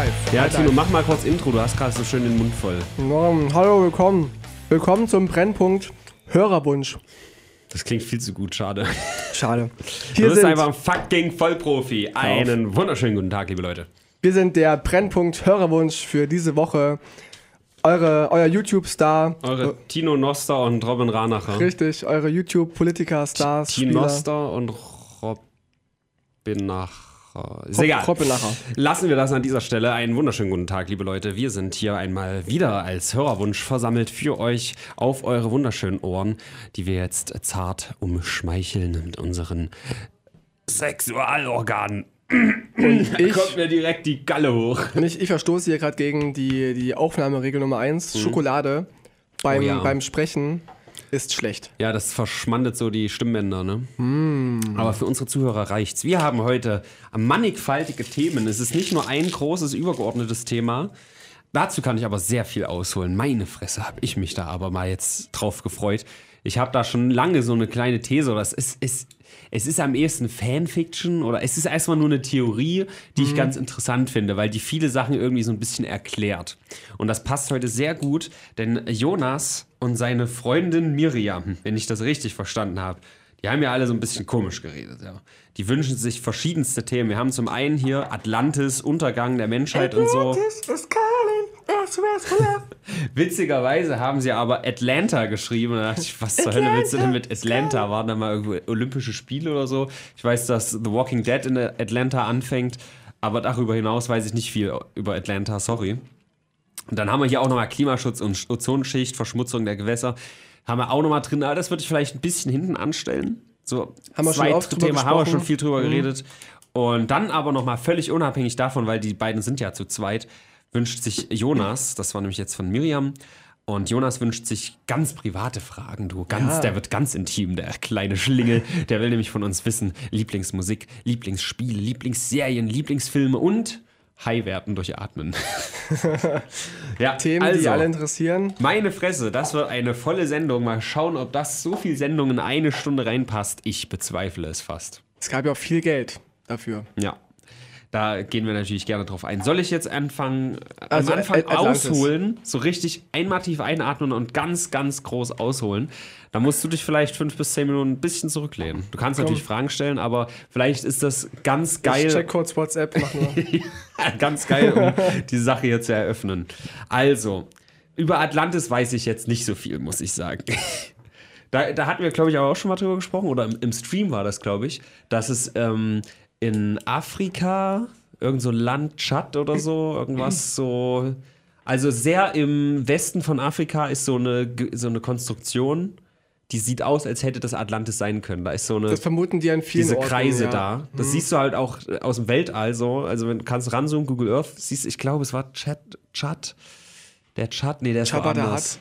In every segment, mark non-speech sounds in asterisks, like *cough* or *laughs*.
Life. Ja, Tino, mach mal kurz Intro. Du hast gerade so schön den Mund voll. Ja, hallo, willkommen. Willkommen zum Brennpunkt Hörerwunsch. Das klingt viel zu gut, schade. Schade. *laughs* Du Hier bist sind, einfach ein fucking Vollprofi. Einen wunderschönen guten Tag, liebe Leute. wir sind der Brennpunkt Hörerwunsch für diese Woche. Eure, euer YouTube-Star. Eure Tino Noster und Robin Ranacher. Richtig, eure YouTube-Politiker-Stars. Tino Noster und Robin Nacher. Ist egal. Kroppelacher. Lassen wir das an dieser Stelle. Einen wunderschönen guten Tag, liebe Leute. Wir sind hier einmal wieder als Hörerwunsch versammelt für euch auf eure wunderschönen Ohren, die wir jetzt zart umschmeicheln mit unseren Sexualorganen. Und ich, Kommt mir direkt die Galle hoch. ich, ich verstoße hier gerade gegen die, die Aufnahmeregel Nummer 1. Schokolade beim, Mhm. Oh ja. beim Sprechen ist schlecht. Ja, das verschmandet so die Stimmbänder, ne? Aber für unsere Zuhörer reicht's. Wir haben heute mannigfaltige Themen. Es ist nicht nur ein großes, übergeordnetes Thema. Dazu kann ich aber sehr viel ausholen. Meine Fresse, habe ich mich da aber mal jetzt drauf gefreut. Ich habe da schon lange so eine kleine These, oder es ist, es, es ist am ehesten Fanfiction oder es ist erstmal nur eine Theorie, die ich ganz interessant finde, weil die viele Sachen irgendwie so ein bisschen erklärt. Und das passt heute sehr gut, denn Jonas und seine Freundin Miriam, wenn ich das richtig verstanden habe, die haben ja alle so ein bisschen komisch geredet. Ja. Die wünschen sich verschiedenste Themen. Wir haben zum einen hier Atlantis, Untergang der Menschheit und so. *laughs* Witzigerweise haben sie aber Atlanta geschrieben. Da dachte ich, was zur Hölle willst du denn mit Atlanta? Waren da mal irgendwo Olympische Spiele oder so? Ich weiß, dass The Walking Dead in Atlanta anfängt, aber darüber hinaus weiß ich nicht viel über Atlanta, sorry. Und dann haben wir hier auch nochmal Klimaschutz und Ozonschicht, Verschmutzung der Gewässer. Haben wir auch nochmal drin, aber das würde ich vielleicht ein bisschen hinten anstellen. So, Haben wir schon oft Thema haben wir schon viel drüber geredet. Und dann aber nochmal völlig unabhängig davon, weil die beiden sind ja zu zweit, wünscht sich Jonas, das war nämlich jetzt von Miriam, und Jonas wünscht sich ganz private Fragen, du. Ganz, Ja. Der wird ganz intim, der kleine Schlingel. Der will nämlich von uns wissen: Lieblingsmusik, Lieblingsspiele, Lieblingsserien, Lieblingsfilme und High-Werten durch Atmen. *laughs* ja, Themen, also, die alle interessieren. meine Fresse, das wird eine volle Sendung. Mal schauen, ob das so viel Sendung in eine Stunde reinpasst. Ich bezweifle es fast. Es gab ja auch viel Geld dafür. Ja. Da gehen wir natürlich gerne drauf ein. Soll ich jetzt anfangen, Also, am Anfang At- Atlantis. ausholen, so richtig einmal tief einatmen und ganz, ganz groß ausholen? Da musst du dich vielleicht fünf bis zehn Minuten ein bisschen zurücklehnen. Du kannst natürlich Fragen stellen, aber vielleicht ist das ganz Ich geil. check kurz WhatsApp, mach nur. *laughs* Ganz geil, um die Sache hier zu eröffnen. Also, über Atlantis weiß ich jetzt nicht so viel, muss ich sagen. *laughs* Da, da hatten wir, glaube ich, aber auch schon mal drüber gesprochen, oder im, im Stream war das, glaube ich, dass es ähm, in Afrika, irgend so ein Land, Tschad oder so, irgendwas *clears throat* so. Also sehr im Westen von Afrika ist so eine, so eine Konstruktion, die sieht aus, als hätte das Atlantis sein können. Da ist so eine Das vermuten die an vielen diese Orten, Kreise ja. da. Das siehst du halt auch äh, aus dem Weltall so. Also wenn du kannst ranzoomen, Google Earth, siehst ich glaube, es war Chat, Chat. Der Chat, nee, der ist the woanders.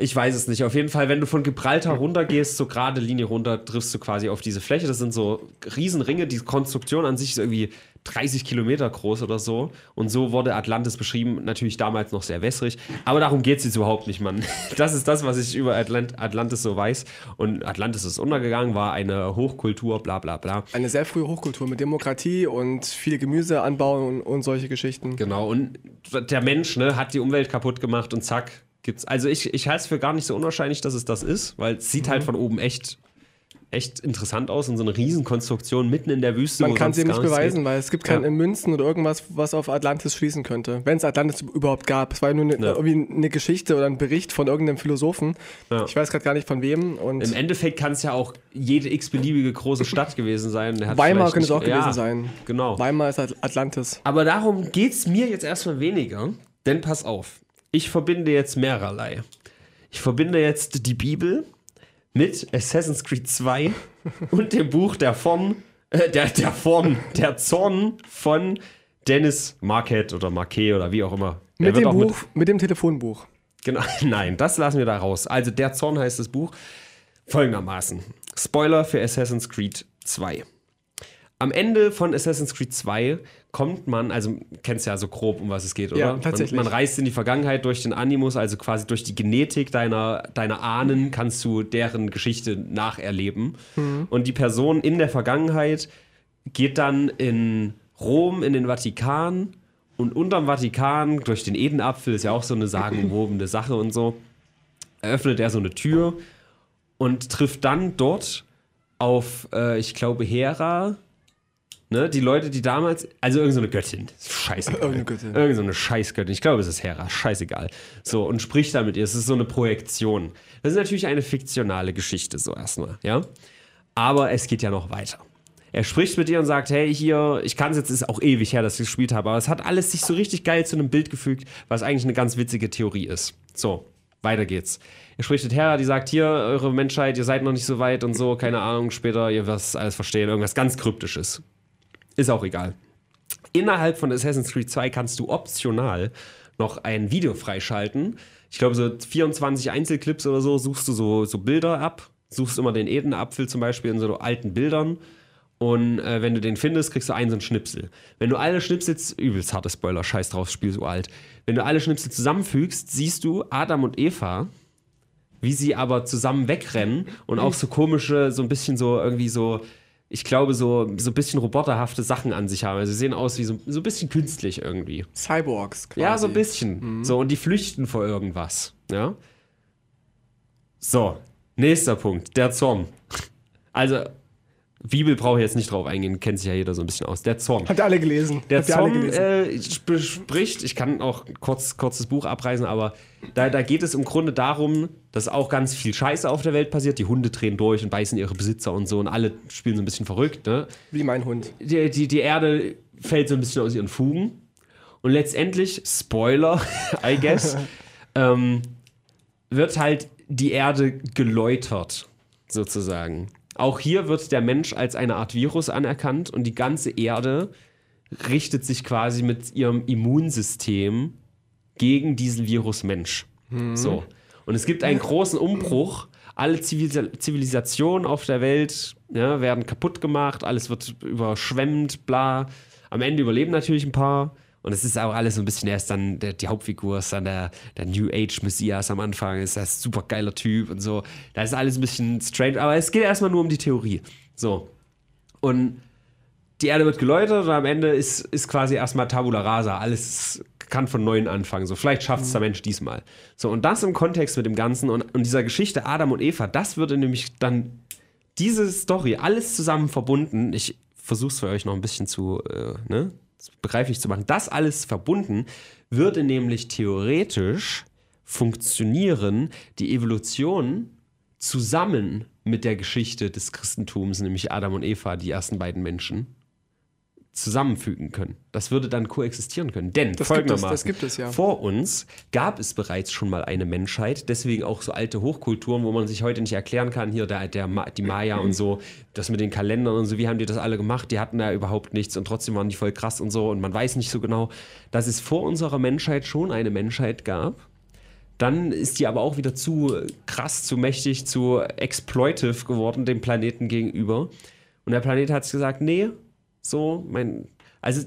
Ich weiß es nicht. Auf jeden Fall, wenn du von Gibraltar runtergehst, so gerade Linie runter, triffst du quasi auf diese Fläche. Das sind so Riesenringe. Die Konstruktion an sich ist irgendwie 30 Kilometer groß oder so. Und so wurde Atlantis beschrieben. Natürlich damals noch sehr wässrig. Aber darum geht es jetzt überhaupt nicht, Mann. *laughs* Das ist das, was ich über Atlant Atlantis so weiß. Und Atlantis ist untergegangen, war eine Hochkultur, bla bla bla. Eine sehr frühe Hochkultur mit Demokratie und viel Gemüse anbauen und, und solche Geschichten. Genau, und der Mensch ne, hat die Umwelt kaputt gemacht und zack, gibt's. Also ich, ich halte es für gar nicht so unwahrscheinlich, dass es das ist, weil es sieht Mhm. halt von oben echt, echt interessant aus und so eine Riesenkonstruktion mitten in der Wüste. Man kann sie nicht beweisen, geht. weil es gibt keine Ja. Münzen oder irgendwas, was auf Atlantis schließen könnte. Wenn es Atlantis überhaupt gab. Es war ja nur eine, Ja. irgendwie eine Geschichte oder ein Bericht von irgendeinem Philosophen. Ja. Ich weiß gerade gar nicht von wem. Und Im Endeffekt kann es ja auch jede x-beliebige große Stadt gewesen sein. Hat Weimar könnte es auch gewesen sein. Genau. Weimar ist At- Atlantis. Aber darum geht es mir jetzt erstmal weniger, denn pass auf, ich verbinde jetzt mehrerlei. Ich verbinde jetzt die Bibel mit Assassin's Creed 2 *laughs* und dem Buch der von, äh, der, der von, der Zorn von Dennis Marquette oder Marquet oder wie auch immer. Mit dem Buch, mit, dem Telefonbuch. Genau, *laughs* nein, das lassen wir da raus. Also, Der Zorn heißt das Buch folgendermaßen. Spoiler für Assassin's Creed 2. Am Ende von Assassin's Creed 2 kommt man, also kennst ja so grob, um was es geht, oder? Ja, tatsächlich. Man, man reist in die Vergangenheit durch den Animus, also quasi durch die Genetik deiner, deiner Ahnen kannst du deren Geschichte nacherleben. Mhm. Und die Person in der Vergangenheit geht dann in Rom, in den Vatikan Und unterm Vatikan, durch den Edenapfel, ist ja auch so eine sagenumwobene *laughs* Sache und so, eröffnet er so eine Tür und trifft dann dort auf, äh, ich glaube, Hera. Ne, die Leute, die damals, also irgendeine so Göttin, scheißegal. Irgendeine Göttin. Irgend so eine Scheißgöttin. Ich glaube, es ist Hera, scheißegal. So, und spricht da mit ihr. Es ist so eine Projektion. Das ist natürlich eine fiktionale Geschichte, so erstmal, ja. Aber es geht ja noch weiter. Er spricht mit ihr und sagt, hey, hier, ich kann es jetzt, ist auch ewig her, dass ich gespielt habe, aber es hat alles sich so richtig geil zu einem Bild gefügt, was eigentlich eine ganz witzige Theorie ist. So, weiter geht's. Er spricht mit Hera, die sagt, hier, eure Menschheit, ihr seid noch nicht so weit und so, keine Ahnung, später, ihr werdet alles verstehen, irgendwas ganz Kryptisches. Ist auch egal. Innerhalb von Assassin's Creed 2 kannst du optional noch ein Video freischalten. Ich glaube, so 24 Einzelclips oder so suchst du so, so Bilder ab. Suchst immer den Edenapfel zum Beispiel in so alten Bildern. Und äh, wenn du den findest, kriegst du einen so einen Schnipsel. Wenn du alle Schnipsel, übelst harte Spoiler, scheiß drauf, Spiel so alt. Wenn du alle Schnipsel zusammenfügst, siehst du Adam und Eva, wie sie aber zusammen wegrennen und auch so komische, so ein bisschen so irgendwie so, ich glaube, so, so ein bisschen roboterhafte Sachen an sich haben. Also sie sehen aus wie so, so ein bisschen künstlich irgendwie. Cyborgs quasi. Ja, so ein bisschen. So, und die flüchten vor irgendwas. Ja. So, nächster Punkt, der Zorn. Also, Bibel brauche ich jetzt nicht drauf eingehen, kennt sich ja jeder so ein bisschen aus. Der Zorn. Habt ihr alle gelesen? Der Habt Zorn gelesen? äh, bespricht, ich kann auch kurz, kurz das Buch abreißen, aber da, da geht es im Grunde darum, dass auch ganz viel Scheiße auf der Welt passiert. Die Hunde drehen durch und beißen ihre Besitzer und so und alle spielen so ein bisschen verrückt. Ne? Wie mein Hund. Die, die, die Erde fällt so ein bisschen aus ihren Fugen. Und letztendlich, Spoiler, *laughs* I guess, *laughs* ähm, wird halt die Erde geläutert, sozusagen. Auch hier wird der Mensch als eine Art Virus anerkannt und die ganze Erde richtet sich quasi mit ihrem Immunsystem gegen diesen Virus Mensch. So. Und es gibt einen großen Umbruch. Alle Zivilis- Zivilisationen auf der Welt ja, werden kaputt gemacht, alles wird überschwemmt, bla. Am Ende überleben natürlich ein paar. Und es ist auch alles so ein bisschen, er ist dann, der, die Hauptfigur ist dann der, der New Age Messias am Anfang, ist das super geiler Typ und so. Da ist alles ein bisschen strange, aber es geht erstmal nur um die Theorie. So. Und die Erde wird geläutert und am Ende ist, ist quasi erstmal Tabula Rasa. Alles kann von neuem anfangen. So, vielleicht schafft es der Mensch diesmal. So, und das im Kontext mit dem Ganzen und, und dieser Geschichte Adam und Eva, das würde nämlich dann diese Story, alles zusammen verbunden. Ich versuche es für euch noch ein bisschen zu, äh, ne, begreiflich zu machen. Das alles verbunden würde nämlich theoretisch funktionieren, die Evolution zusammen mit der Geschichte des Christentums, nämlich Adam und Eva, die ersten beiden Menschen, zusammenfügen können. Das würde dann koexistieren können. Denn Das gibt es, folgendermaßen, das gibt es, ja. vor uns gab es bereits schon mal eine Menschheit, deswegen auch so alte Hochkulturen, wo man sich heute nicht erklären kann, hier der, der, die Maya und so, das mit den Kalendern und so, wie haben die das alle gemacht? Die hatten ja überhaupt nichts und trotzdem waren die voll krass und so und man weiß nicht so genau, dass es vor unserer Menschheit schon eine Menschheit gab. Dann ist die aber auch wieder zu krass, zu mächtig, zu exploitive geworden dem Planeten gegenüber. Und der Planet hat gesagt, nee, so, mein, also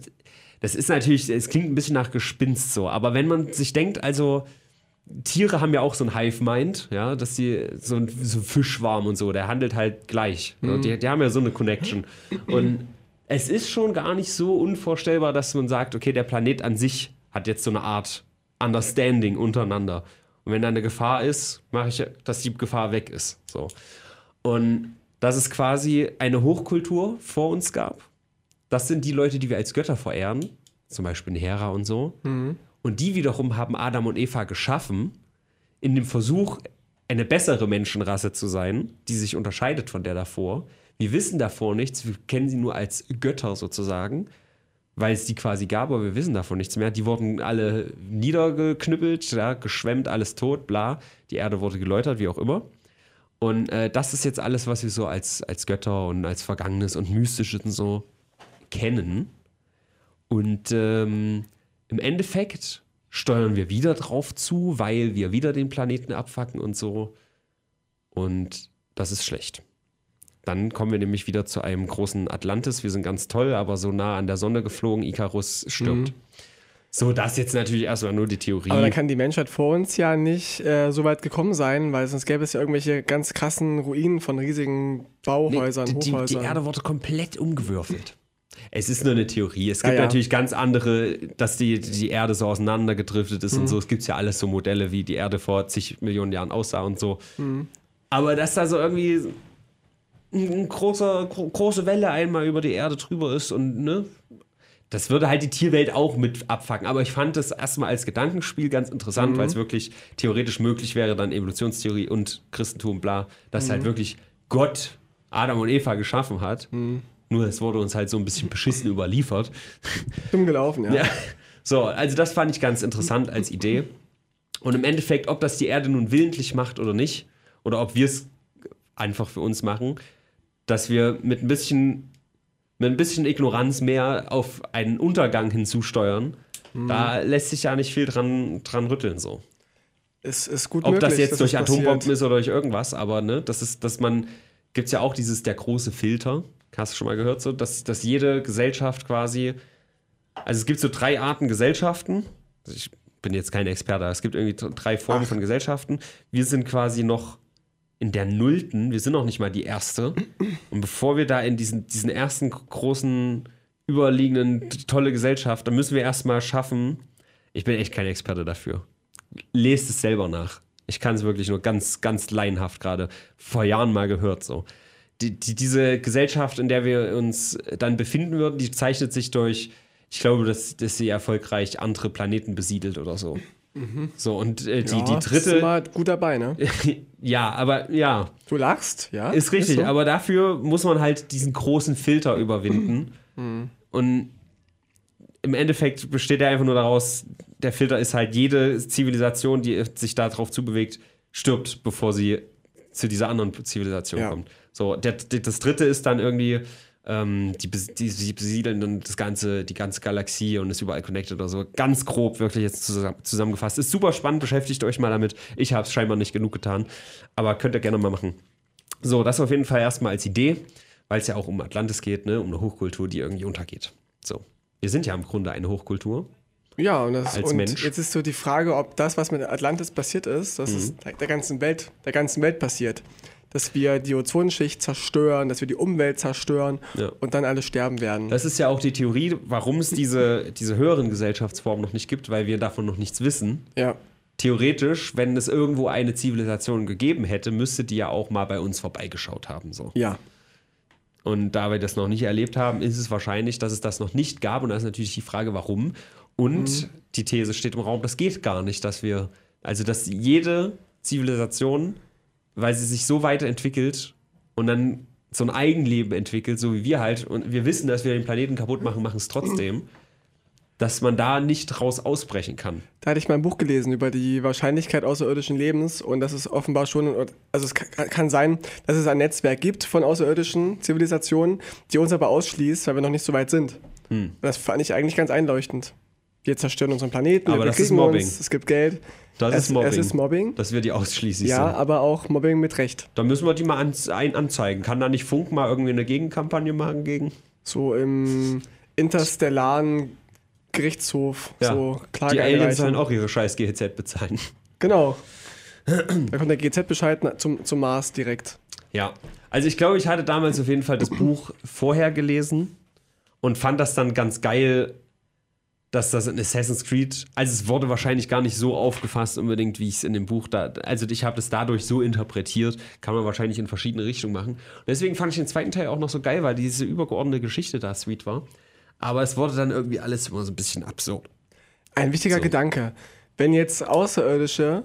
das ist natürlich, es klingt ein bisschen nach Gespinst so, aber wenn man sich denkt, also Tiere haben ja auch so ein Hive-Mind, ja, dass sie so ein so ein Fischwarm und so, der handelt halt gleich. Ne? Die, die haben ja so eine Connection. Und es ist schon gar nicht so unvorstellbar, dass man sagt, okay, der Planet an sich hat jetzt so eine Art Understanding untereinander. Und wenn da eine Gefahr ist, mache ich, dass die Gefahr weg ist. So. Und dass es quasi eine Hochkultur vor uns gab. Das sind die Leute, die wir als Götter verehren, zum Beispiel Hera und so. Und die wiederum haben Adam und Eva geschaffen, in dem Versuch, eine bessere Menschenrasse zu sein, die sich unterscheidet von der davor. Wir wissen davor nichts, wir kennen sie nur als Götter sozusagen, weil es die quasi gab, aber wir wissen davon nichts mehr. Die wurden alle niedergeknüppelt, ja, geschwemmt, alles tot, bla. Die Erde wurde geläutert, wie auch immer. Und äh, das ist jetzt alles, was wir so als, als Götter und als Vergangenes und Mystisches und so kennen. Und ähm, im Endeffekt steuern wir wieder drauf zu, weil wir wieder den Planeten abfacken und so. Und das ist schlecht. Dann kommen wir nämlich wieder zu einem großen Atlantis. Wir sind ganz toll, aber so nah an der Sonne geflogen, Icarus stirbt. So, das ist jetzt natürlich erstmal nur die Theorie. Aber dann kann die Menschheit vor uns ja nicht äh, so weit gekommen sein, weil sonst gäbe es ja irgendwelche ganz krassen Ruinen von riesigen Nee, Bauhäusern, die, die, die Hochhäusern. Erde wurde komplett umgewürfelt. Es ist nur eine Theorie. Es gibt Ja, ja. natürlich ganz andere, dass die, die Erde so auseinandergedriftet ist Mhm. und so. Es gibt ja alles so Modelle, wie die Erde vor zig Millionen Jahren aussah und so. Mhm. Aber dass da so irgendwie eine großer, gro große Welle einmal über die Erde drüber ist und ne, das würde halt die Tierwelt auch mit abfacken. Aber ich fand das erstmal als Gedankenspiel ganz interessant, weil es wirklich theoretisch möglich wäre, dann Evolutionstheorie und Christentum, bla, dass halt wirklich Gott Adam und Eva geschaffen hat. Nur es wurde uns halt so ein bisschen beschissen überliefert. Dumm gelaufen, ja. Ja. So, also das fand ich ganz interessant als Idee. Und im Endeffekt, ob das die Erde nun willentlich macht oder nicht, oder ob wir es einfach für uns machen, dass wir mit ein bisschen, mit ein bisschen Ignoranz mehr auf einen Untergang hinzusteuern, da lässt sich ja nicht viel dran, dran rütteln so. Es ist gut Ob möglich, das jetzt durch Atombomben passiert. ist oder durch irgendwas, aber ne, das ist, dass man, gibt es ja auch dieses der große Filter, hast du schon mal gehört, so, dass, dass jede Gesellschaft quasi, also es gibt so drei Arten Gesellschaften, Also ich bin jetzt kein Experte, aber es gibt irgendwie drei Formen Ach. von Gesellschaften. Wir sind quasi noch in der Nullten, wir sind noch nicht mal die erste. Und bevor wir da in diesen, diesen ersten großen, überliegenden, tolle Gesellschaft, dann müssen wir erstmal schaffen, ich bin echt kein Experte dafür. Lest es selber nach. Ich kann es wirklich nur ganz, ganz laienhaft gerade vor Jahren mal gehört so. Die, die, diese Gesellschaft, in der wir uns dann befinden würden, die zeichnet sich durch, ich glaube, dass, dass sie erfolgreich andere Planeten besiedelt oder so. So, und äh, die, ja, die Ist dritte. mal gut dabei, ne? *laughs* ja, aber ja, Du lachst, ja? ist richtig. so? Aber dafür muss man halt diesen großen Filter überwinden. *clears throat* Und im Endeffekt besteht er einfach nur daraus, der Filter ist halt, jede Zivilisation, die sich darauf zubewegt, stirbt, bevor sie zu dieser anderen Zivilisation Ja. kommt. So, der, der, das dritte ist dann irgendwie, ähm, die, die, die besiedeln dann das ganze, die ganze Galaxie und ist überall connected oder so. Ganz grob wirklich jetzt zusammen, zusammengefasst. Ist super spannend, beschäftigt euch mal damit. Ich habe es scheinbar nicht genug getan, aber könnt ihr gerne mal machen. So, das auf jeden Fall erstmal als Idee, weil es ja auch um Atlantis geht, ne? um eine Hochkultur, die irgendwie untergeht. So. Wir sind ja im Grunde eine Hochkultur. Ja, und, das, als und Mensch. jetzt ist so die Frage, ob das, was mit Atlantis passiert ist, dass Mhm. der, der, ganzen Welt, der ganzen Welt passiert. Dass wir die Ozonschicht zerstören, dass wir die Umwelt zerstören Ja. und dann alle sterben werden. Das ist ja auch die Theorie, warum es diese, diese höheren Gesellschaftsformen noch nicht gibt, weil wir davon noch nichts wissen. ja. Theoretisch, wenn es irgendwo eine Zivilisation gegeben hätte, müsste die ja auch mal bei uns vorbeigeschaut haben. So. Ja. Und da wir das noch nicht erlebt haben, ist es wahrscheinlich, dass es das noch nicht gab. Und da ist natürlich die Frage, warum. Und die These steht im Raum, das geht gar nicht, dass wir, also dass jede Zivilisation, weil sie sich so weiterentwickelt und dann so ein Eigenleben entwickelt, so wie wir halt, und wir wissen, dass wir den Planeten kaputt machen, machen es trotzdem, dass man da nicht raus ausbrechen kann. Da hatte ich mal ein Buch gelesen über die Wahrscheinlichkeit außerirdischen Lebens und das ist offenbar schon, also es kann, sein, dass es ein Netzwerk gibt von außerirdischen Zivilisationen, die uns aber ausschließt, weil wir noch nicht so weit sind. Hm. Und das fand ich eigentlich ganz einleuchtend. Wir zerstören unseren Planeten, Aber wir das ist Mobbing. uns, es gibt Geld. Das es, ist Mobbing. Es ist Mobbing. Dass wir die ausschließlich Ja, sind. aber auch Mobbing mit Recht. Da müssen wir die mal an, ein, anzeigen. Kann da nicht Funk mal irgendwie eine Gegenkampagne machen gegen? So im interstellaren Gerichtshof. So Klage die Aliens sollen auch ihre scheiß GEZ bezahlen. Genau. Da kommt der GZ-Bescheid zum, zum Mars direkt. Ja. Also ich glaube, ich hatte damals auf jeden Fall das Buch vorher gelesen und fand das dann ganz geil, dass das in Assassin's Creed, also es wurde wahrscheinlich gar nicht so aufgefasst unbedingt, wie ich es in dem Buch da, also ich habe das dadurch so interpretiert, kann man wahrscheinlich in verschiedene Richtungen machen. Und deswegen fand ich den zweiten Teil auch noch so geil, weil diese übergeordnete Geschichte da sweet war. Aber es wurde dann irgendwie alles immer so ein bisschen absurd. Ein wichtiger So. Gedanke. Wenn jetzt Außerirdische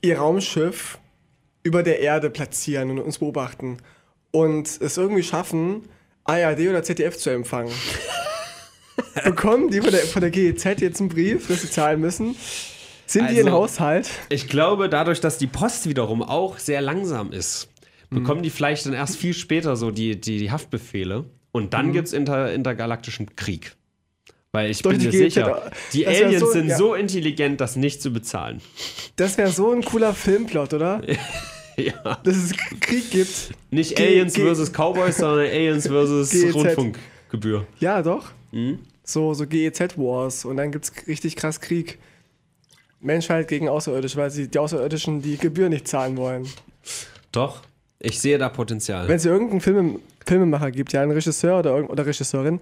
ihr Raumschiff über der Erde platzieren und uns beobachten und es irgendwie schaffen, ARD oder ZDF zu empfangen, *laughs* *laughs* bekommen die von der, von der GEZ jetzt einen Brief, dass sie zahlen müssen? Sind die Also- in Haushalt? Ich glaube, dadurch, dass die Post wiederum auch sehr langsam ist, bekommen die vielleicht dann erst viel später so die, die, die Haftbefehle. Und dann gibt es inter, intergalaktischen Krieg. Weil ich Durch bin die mir GZ sicher, die Aliens so- sind ja. so intelligent, das nicht zu bezahlen. Das wäre so ein cooler Filmplot, oder? *laughs* ja. Dass es Krieg gibt. Nicht G- Aliens G- versus Cowboys, sondern Aliens versus GEZ. Rundfunkgebühr. Ja, doch. Mhm. So, so GEZ-Wars und dann gibt es richtig krass Krieg. Menschheit gegen Außerirdische, weil sie die Außerirdischen die Gebühr nicht zahlen wollen. Doch, ich sehe da Potenzial. Wenn sie irgendeinen Film Filmemacher gibt, ja, einen Regisseur oder, oder Regisseurin,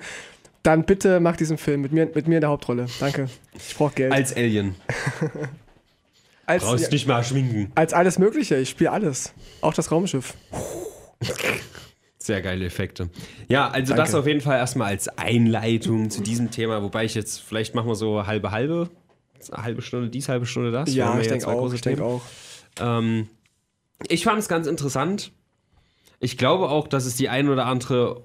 dann bitte mach diesen Film mit mir, mit mir in der Hauptrolle. Danke. Ich brauche Geld. Als Alien. *laughs* Als, Brauchst ja, nicht mal schminken. als alles Mögliche. Ich spiele alles. Auch das Raumschiff. *laughs* Sehr geile Effekte. Ja, also Danke. das auf jeden Fall erstmal als Einleitung zu diesem Thema, wobei ich jetzt, vielleicht machen wir so halbe halbe, halbe Stunde dies, halbe Stunde das. Ja, ich denke auch. Ich Themen. auch. Ähm, ich fand es ganz interessant. Ich glaube auch, dass es die ein oder andere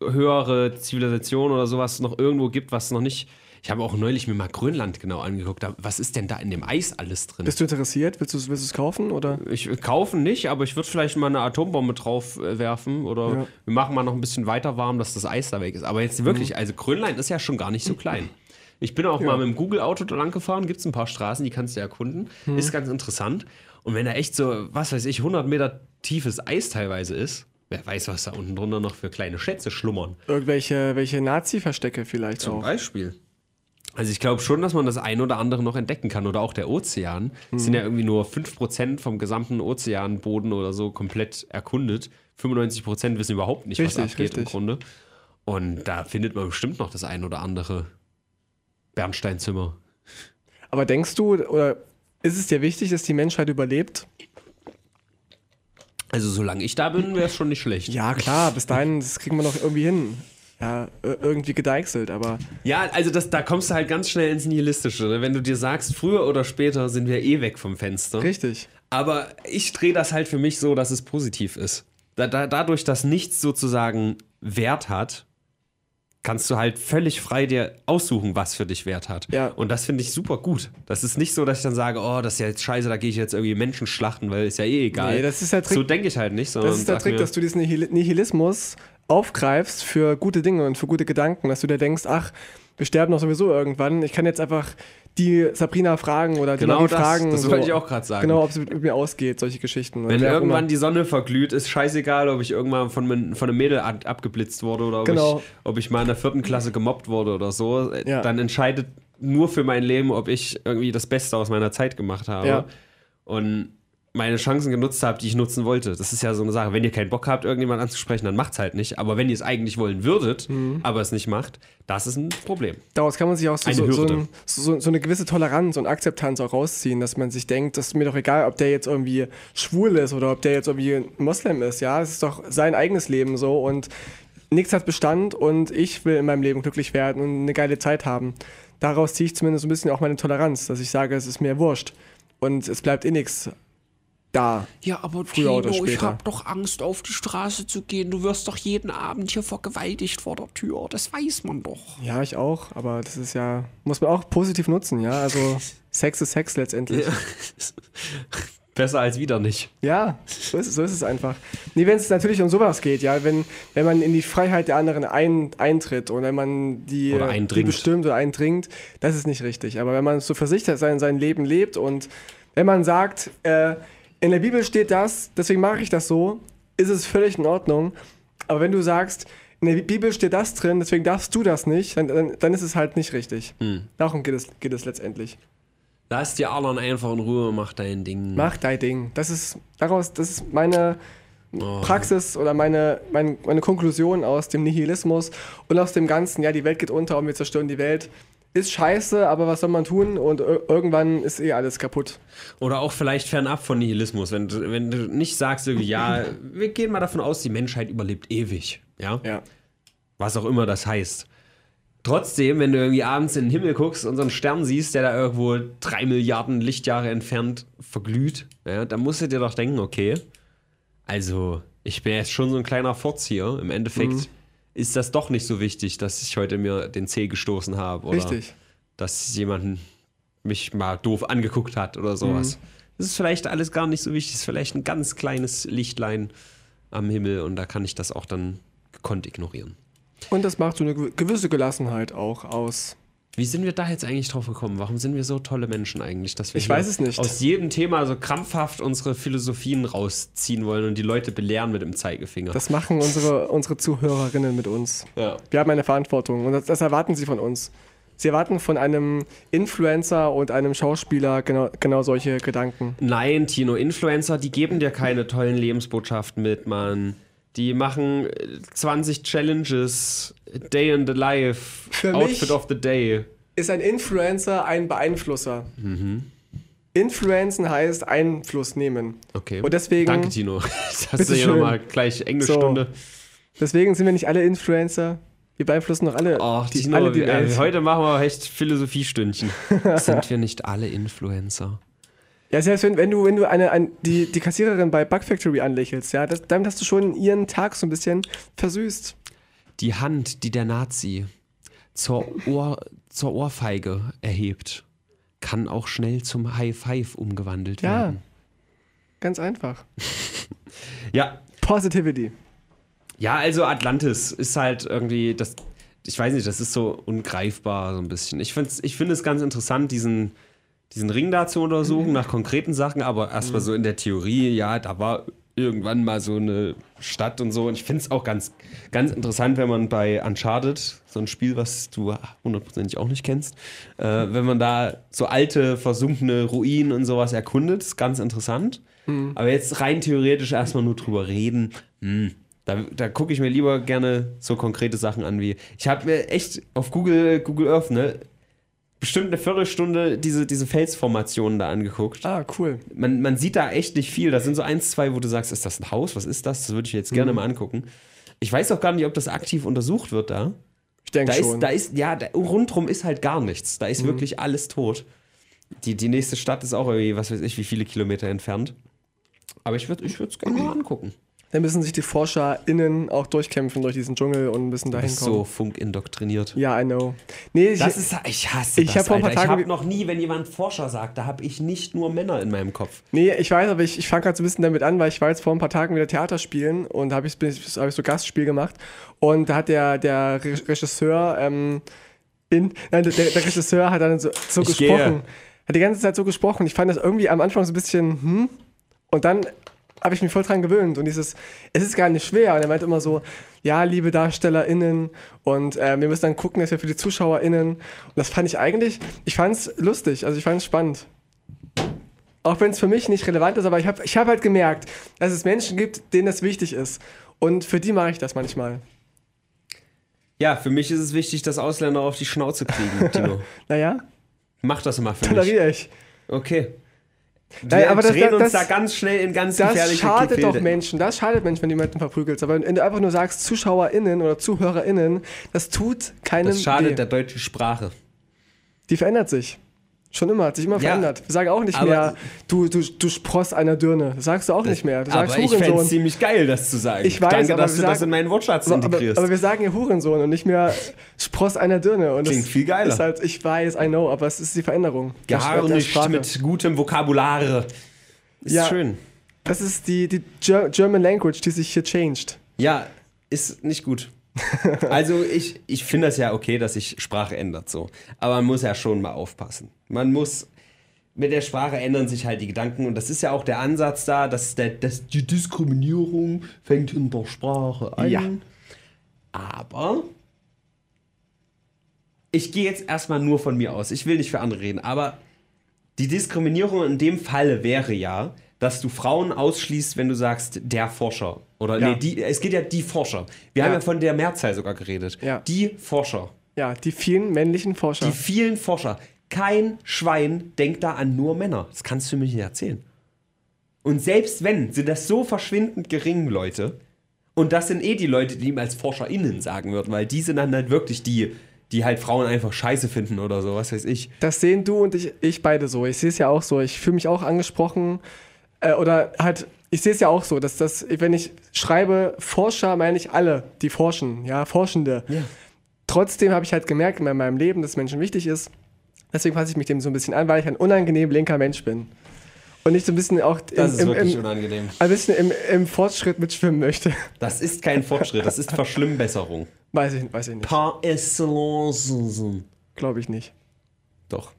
höhere Zivilisation oder sowas noch irgendwo gibt, was noch nicht. Ich habe auch neulich mir mal Grönland genau angeguckt. Was ist denn da in dem Eis alles drin? Bist du interessiert? Willst du willst es kaufen? Oder? Ich äh, kaufen nicht, aber ich würde vielleicht mal eine Atombombe drauf äh, werfen oder Ja. wir machen mal noch ein bisschen weiter warm, dass das Eis da weg ist. Aber jetzt wirklich, also Grönland ist ja schon gar nicht so klein. Ich bin auch mal mit dem Google-Auto da lang gefahren, gibt es ein paar Straßen, die kannst du erkunden. Ist ganz interessant. Und wenn da echt so, was weiß ich, 100 Meter tiefes Eis teilweise ist, wer weiß, was da unten drunter noch für kleine Schätze schlummern. Irgendwelche welche Nazi-Verstecke vielleicht Zum auch. Beispiel. Also ich glaube schon, dass man das ein oder andere noch entdecken kann. Oder auch der Ozean. Es sind ja irgendwie nur 5% vom gesamten Ozeanboden oder so komplett erkundet. 95% wissen überhaupt nicht, was Richtig, abgeht im richtig. Grunde. Und da findet man bestimmt noch das ein oder andere Bernsteinzimmer. Aber denkst du, oder ist es dir wichtig, dass die Menschheit überlebt? Also solange ich da bin, wäre es schon nicht schlecht. Ja, klar, bis dahin, das kriegen wir noch irgendwie hin. Ja, ir- irgendwie gedeichselt, aber Ja, also das, da kommst du halt ganz schnell ins Nihilistische. Ne? Wenn du dir sagst, früher oder später sind wir eh weg vom Fenster. richtig. Aber ich drehe das halt für mich so, dass es positiv ist. Da, da, dadurch, dass nichts sozusagen Wert hat, kannst du halt völlig frei dir aussuchen, was für dich Wert hat. Ja. Und das finde ich super gut. Das ist nicht so, dass ich dann sage, oh, das ist ja jetzt scheiße, da gehe ich jetzt irgendwie Menschen schlachten, weil ist ja eh egal. Nee, das ist der Trick- So denke ich halt nicht, Das ist der Trick, mir, dass du diesen Nihil- Nihilismus aufgreifst für gute Dinge und für gute Gedanken, dass du dir denkst, ach, wir sterben doch sowieso irgendwann. Ich kann jetzt einfach die Sabrina fragen oder die Genau Marie das- fragen. das wollte ich auch gerade sagen. Genau, ob es mit, mir ausgeht, solche Geschichten. Wenn irgendwann immer. die Sonne verglüht, ist scheißegal, ob ich irgendwann von, von einem Mädel ab, abgeblitzt wurde oder ob, Genau. ich, ob ich mal in der vierten Klasse gemobbt wurde oder so. Äh, Ja. Dann entscheidet nur für mein Leben, ob ich irgendwie das Beste aus meiner Zeit gemacht habe. Ja. Und meine Chancen genutzt habe, die ich nutzen wollte. Das ist ja so eine Sache. Wenn ihr keinen Bock habt, irgendjemand anzusprechen, dann macht's halt nicht. Aber wenn ihr es eigentlich wollen würdet, Mhm. aber es nicht macht, das ist ein Problem. Daraus kann man sich auch so, Eine so, so, ein, so, so eine gewisse Toleranz und Akzeptanz auch rausziehen, dass man sich denkt, das ist mir doch egal, ob der jetzt irgendwie schwul ist oder ob der jetzt irgendwie ein Moslem ist. Ja, es ist doch sein eigenes Leben so und nichts hat Bestand und ich will in meinem Leben glücklich werden und eine geile Zeit haben. Daraus ziehe ich zumindest so ein bisschen auch meine Toleranz, dass ich sage, es ist mir wurscht und es bleibt eh nichts da. Ja, aber Früher oder Tino, ich später. hab doch Angst, auf die Straße zu gehen. Du wirst doch jeden Abend hier vergewaltigt vor der Tür. Das weiß man doch. Ja, ich auch, aber das ist ja, muss man auch positiv nutzen, ja. Also *laughs* Sex ist Sex letztendlich. *laughs* Besser als wieder nicht. Ja, so ist, es- so ist es einfach. Nee, wenn es natürlich um sowas geht, ja, wenn, wenn man in die Freiheit der anderen ein, eintritt und wenn man die, Oder die bestimmt oder eindringt, das ist nicht richtig. Aber wenn man so für sich sein, sein Leben lebt und wenn man sagt, äh, in der Bibel steht das, deswegen mache ich das so, ist es völlig in Ordnung. Aber wenn du sagst, in der Bibel steht das drin, deswegen darfst du das nicht, dann, dann, dann ist es halt nicht richtig. Hm. Darum geht es, geht es letztendlich. Lass die anderen einfach in Ruhe, mach dein Ding. Mach dein Ding. Das ist daraus, das ist meine Oh. Praxis oder meine, meine, meine Konklusion aus dem Nihilismus und aus dem Ganzen, ja, die Welt geht unter und wir zerstören die Welt. Ist scheiße, aber was soll man tun? Und ir- irgendwann ist eh alles kaputt. Oder auch vielleicht fernab von Nihilismus, wenn du, wenn du nicht sagst, irgendwie, ja, *laughs* wir gehen mal davon aus, die Menschheit überlebt ewig. Ja? Ja. Was auch immer das heißt. Trotzdem, wenn du irgendwie abends in den Himmel guckst und so einen Stern siehst, der da irgendwo drei Milliarden Lichtjahre entfernt verglüht, ja, dann musst du dir doch denken, okay, also ich bin jetzt schon so ein kleiner Furz hier. Im Endeffekt ist das doch nicht so wichtig, dass ich heute mir den Zeh gestoßen habe. Oder Richtig. dass jemand mich mal doof angeguckt hat oder sowas. Das ist vielleicht alles gar nicht so wichtig. Das ist vielleicht ein ganz kleines Lichtlein am Himmel und da kann ich das auch dann gekonnt ignorieren. Und das macht so eine gew- gewisse Gelassenheit auch aus. Wie sind wir da jetzt eigentlich drauf gekommen? Warum sind wir so tolle Menschen eigentlich, dass wir Ich weiß es nicht. aus jedem Thema so krampfhaft unsere Philosophien rausziehen wollen und die Leute belehren mit dem Zeigefinger? Das machen unsere, unsere Zuhörerinnen mit uns. ja. Wir haben eine Verantwortung und das, das erwarten sie von uns. Sie erwarten von einem Influencer und einem Schauspieler genau, genau solche Gedanken. Nein, Tino, Influencer, die geben dir keine tollen Lebensbotschaften mit, Mann. Die machen äh, 20 Challenges, Day in the Life, Für Outfit mich- of the Day. Ist ein Influencer ein Beeinflusser? Mhm. Influenzen heißt Einfluss nehmen. Okay. Und deswegen- Danke, Tino. *laughs* Das hast du hier nochmal gleich Englischstunde. Deswegen sind wir nicht alle Influencer. Wir beeinflussen doch alle, Ach, die, Tino, alle die Welt. heute machen wir echt Philosophiestündchen. *laughs* Sind wir nicht alle Influencer? Ja, selbst wenn, wenn du, wenn du eine, ein, die, die Kassiererin bei Bug Factory anlächelst, ja, das, damit hast du schon ihren Tag so ein bisschen versüßt. Die Hand, die der Nazi zur, Ohr, zur Ohrfeige erhebt, kann auch schnell zum High Five umgewandelt Ja. werden. Ganz einfach. *laughs* Ja, Positivity. Ja, also Atlantis ist halt irgendwie das. Ich weiß nicht, das ist so ungreifbar so ein bisschen. Ich finde ich find es ganz interessant, diesen, diesen Ring da zu untersuchen nach konkreten Sachen, aber erstmal so in der Theorie, ja, da war irgendwann mal so eine Stadt und so. Und ich finde es auch ganz, ganz interessant, wenn man bei Uncharted, so ein Spiel, was du hundertprozentig auch nicht kennst, äh, wenn man da so alte, versunkene Ruinen und sowas erkundet, ist ganz interessant. Aber jetzt rein theoretisch erstmal nur drüber reden, hm, da, da gucke ich mir lieber gerne so konkrete Sachen an wie. Ich habe mir echt auf Google, Google Earth, ne, bestimmt eine Viertelstunde diese, diese Felsformationen da angeguckt. Ah, cool. Man, man sieht da echt nicht viel. Da sind so eins, zwei, wo du sagst, ist das ein Haus? Was ist das? Das würde ich jetzt gerne Mhm. mal angucken. Ich weiß auch gar nicht, ob das aktiv untersucht wird da. Ich denke Da ist, schon. da ist, ja, da, rundrum ist halt gar nichts. Da ist Mhm. wirklich alles tot. Die, die nächste Stadt ist auch irgendwie, was weiß ich, wie viele Kilometer entfernt. Aber ich würde es gerne mal *clears throat* angucken. Da müssen sich die ForscherInnen auch durchkämpfen durch diesen Dschungel und müssen dahin kommen. so funkindoktriniert. Ja, I know. Nee, ich, Das ist, ich hasse Ich das, hab vor ein paar Alter. Ich Tagen- habe noch nie, wenn jemand Forscher sagt, da habe ich nicht nur Männer in meinem Kopf. nee, ich weiß, aber ich, ich fange gerade so ein bisschen damit an, weil ich war jetzt vor ein paar Tagen wieder Theater spielen und da habe ich, hab ich so Gastspiel gemacht und da hat der, der Re- Regisseur ähm, in, nein, der, der Regisseur hat dann so, so gesprochen. gehe. Hat die ganze Zeit so gesprochen. Ich fand das irgendwie am Anfang so ein bisschen, hm, und dann habe ich mich voll dran gewöhnt und dieses, es ist gar nicht schwer. Und er meint immer so, ja, liebe DarstellerInnen und äh, wir müssen dann gucken, dass wir für die ZuschauerInnen. Und das fand ich eigentlich, ich fand es lustig, also ich fand es spannend. Auch wenn es für mich nicht relevant ist, aber ich habe ich hab halt gemerkt, dass es Menschen gibt, denen das wichtig ist. Und für die mache ich das manchmal. Ja, für mich ist es wichtig, dass Ausländer auf die Schnauze kriegen, Tino. *laughs* Naja, Mach das mal für mich. toleriere ich. Okay. Nein, Wir aber das- drehen uns das- da ganz schnell in ganz Das gefährliche schadet Gefilde. doch Menschen. Das schadet Menschen, wenn du jemanden verprügelst. Aber wenn du einfach nur sagst, ZuschauerInnen oder ZuhörerInnen, das tut keinem Das schadet weh. der deutschen Sprache. Die verändert sich. Schon immer, hat sich immer Ja, verändert. Wir sagen auch nicht aber- mehr, du, du, du Spross einer Dirne. Das sagst du auch nicht mehr. Du sagst aber ich fände es Hurensohn. ziemlich geil, das zu sagen. Ich weiß, Danke, aber dass du das sagen- in meinen Wortschatz Aber, aber, integrierst. aber wir sagen ja Hurensohn und nicht mehr Spross einer Dirne. Und das Klingt viel geiler. Ist halt, ich weiß, I know, aber es ist die Veränderung. der Sch- der Geharnischt mit gutem Vokabulare. Ist Ja. schön. Das ist die, die Ger German Language, die sich hier changed. Ja, ist nicht gut. *laughs* Also ich, ich finde das ja okay, dass sich Sprache ändert so. Aber man muss ja schon mal aufpassen. Man muss, mit der Sprache ändern sich halt die Gedanken und das ist ja auch der Ansatz da, dass, der, dass die Diskriminierung fängt in der Sprache an. Ja. Aber ich gehe jetzt erstmal nur von mir aus. Ich will nicht für andere reden, aber die Diskriminierung in dem Falle wäre ja, dass du Frauen ausschließt, wenn du sagst, der Forscher. Oder Ja. nee, die, es geht ja die Forscher. Wir Ja. haben ja von der Mehrzahl sogar geredet. Ja. Die Forscher. Ja, die vielen männlichen Forscher. Die vielen Forscher. Kein Schwein denkt da an nur Männer. Das kannst du mir nicht erzählen. Und selbst wenn, sind das so verschwindend gering, Leute. Und das sind eh die Leute, die ihm als ForscherInnen sagen würden, weil die sind dann halt wirklich die, die halt Frauen einfach scheiße finden oder so, was weiß ich. Das sehen du und ich, ich beide so. Ich sehe es ja auch so. Ich fühle mich auch angesprochen. Äh, oder halt, ich sehe es ja auch so, dass das, wenn ich schreibe Forscher, meine ich alle, die forschen, ja, Forschende. Ja. Trotzdem habe ich halt gemerkt in meinem Leben, dass Menschen wichtig ist. Deswegen passe ich mich dem so ein bisschen an, weil ich ein unangenehm linker Mensch bin. Und nicht so ein bisschen auch im, Das ist im, wirklich im, unangenehm. ein bisschen im, im Fortschritt mitschwimmen möchte. Das ist kein Fortschritt, das ist Verschlimmbesserung. Weiß ich, weiß ich nicht. Par excellence. Glaube ich nicht. Doch.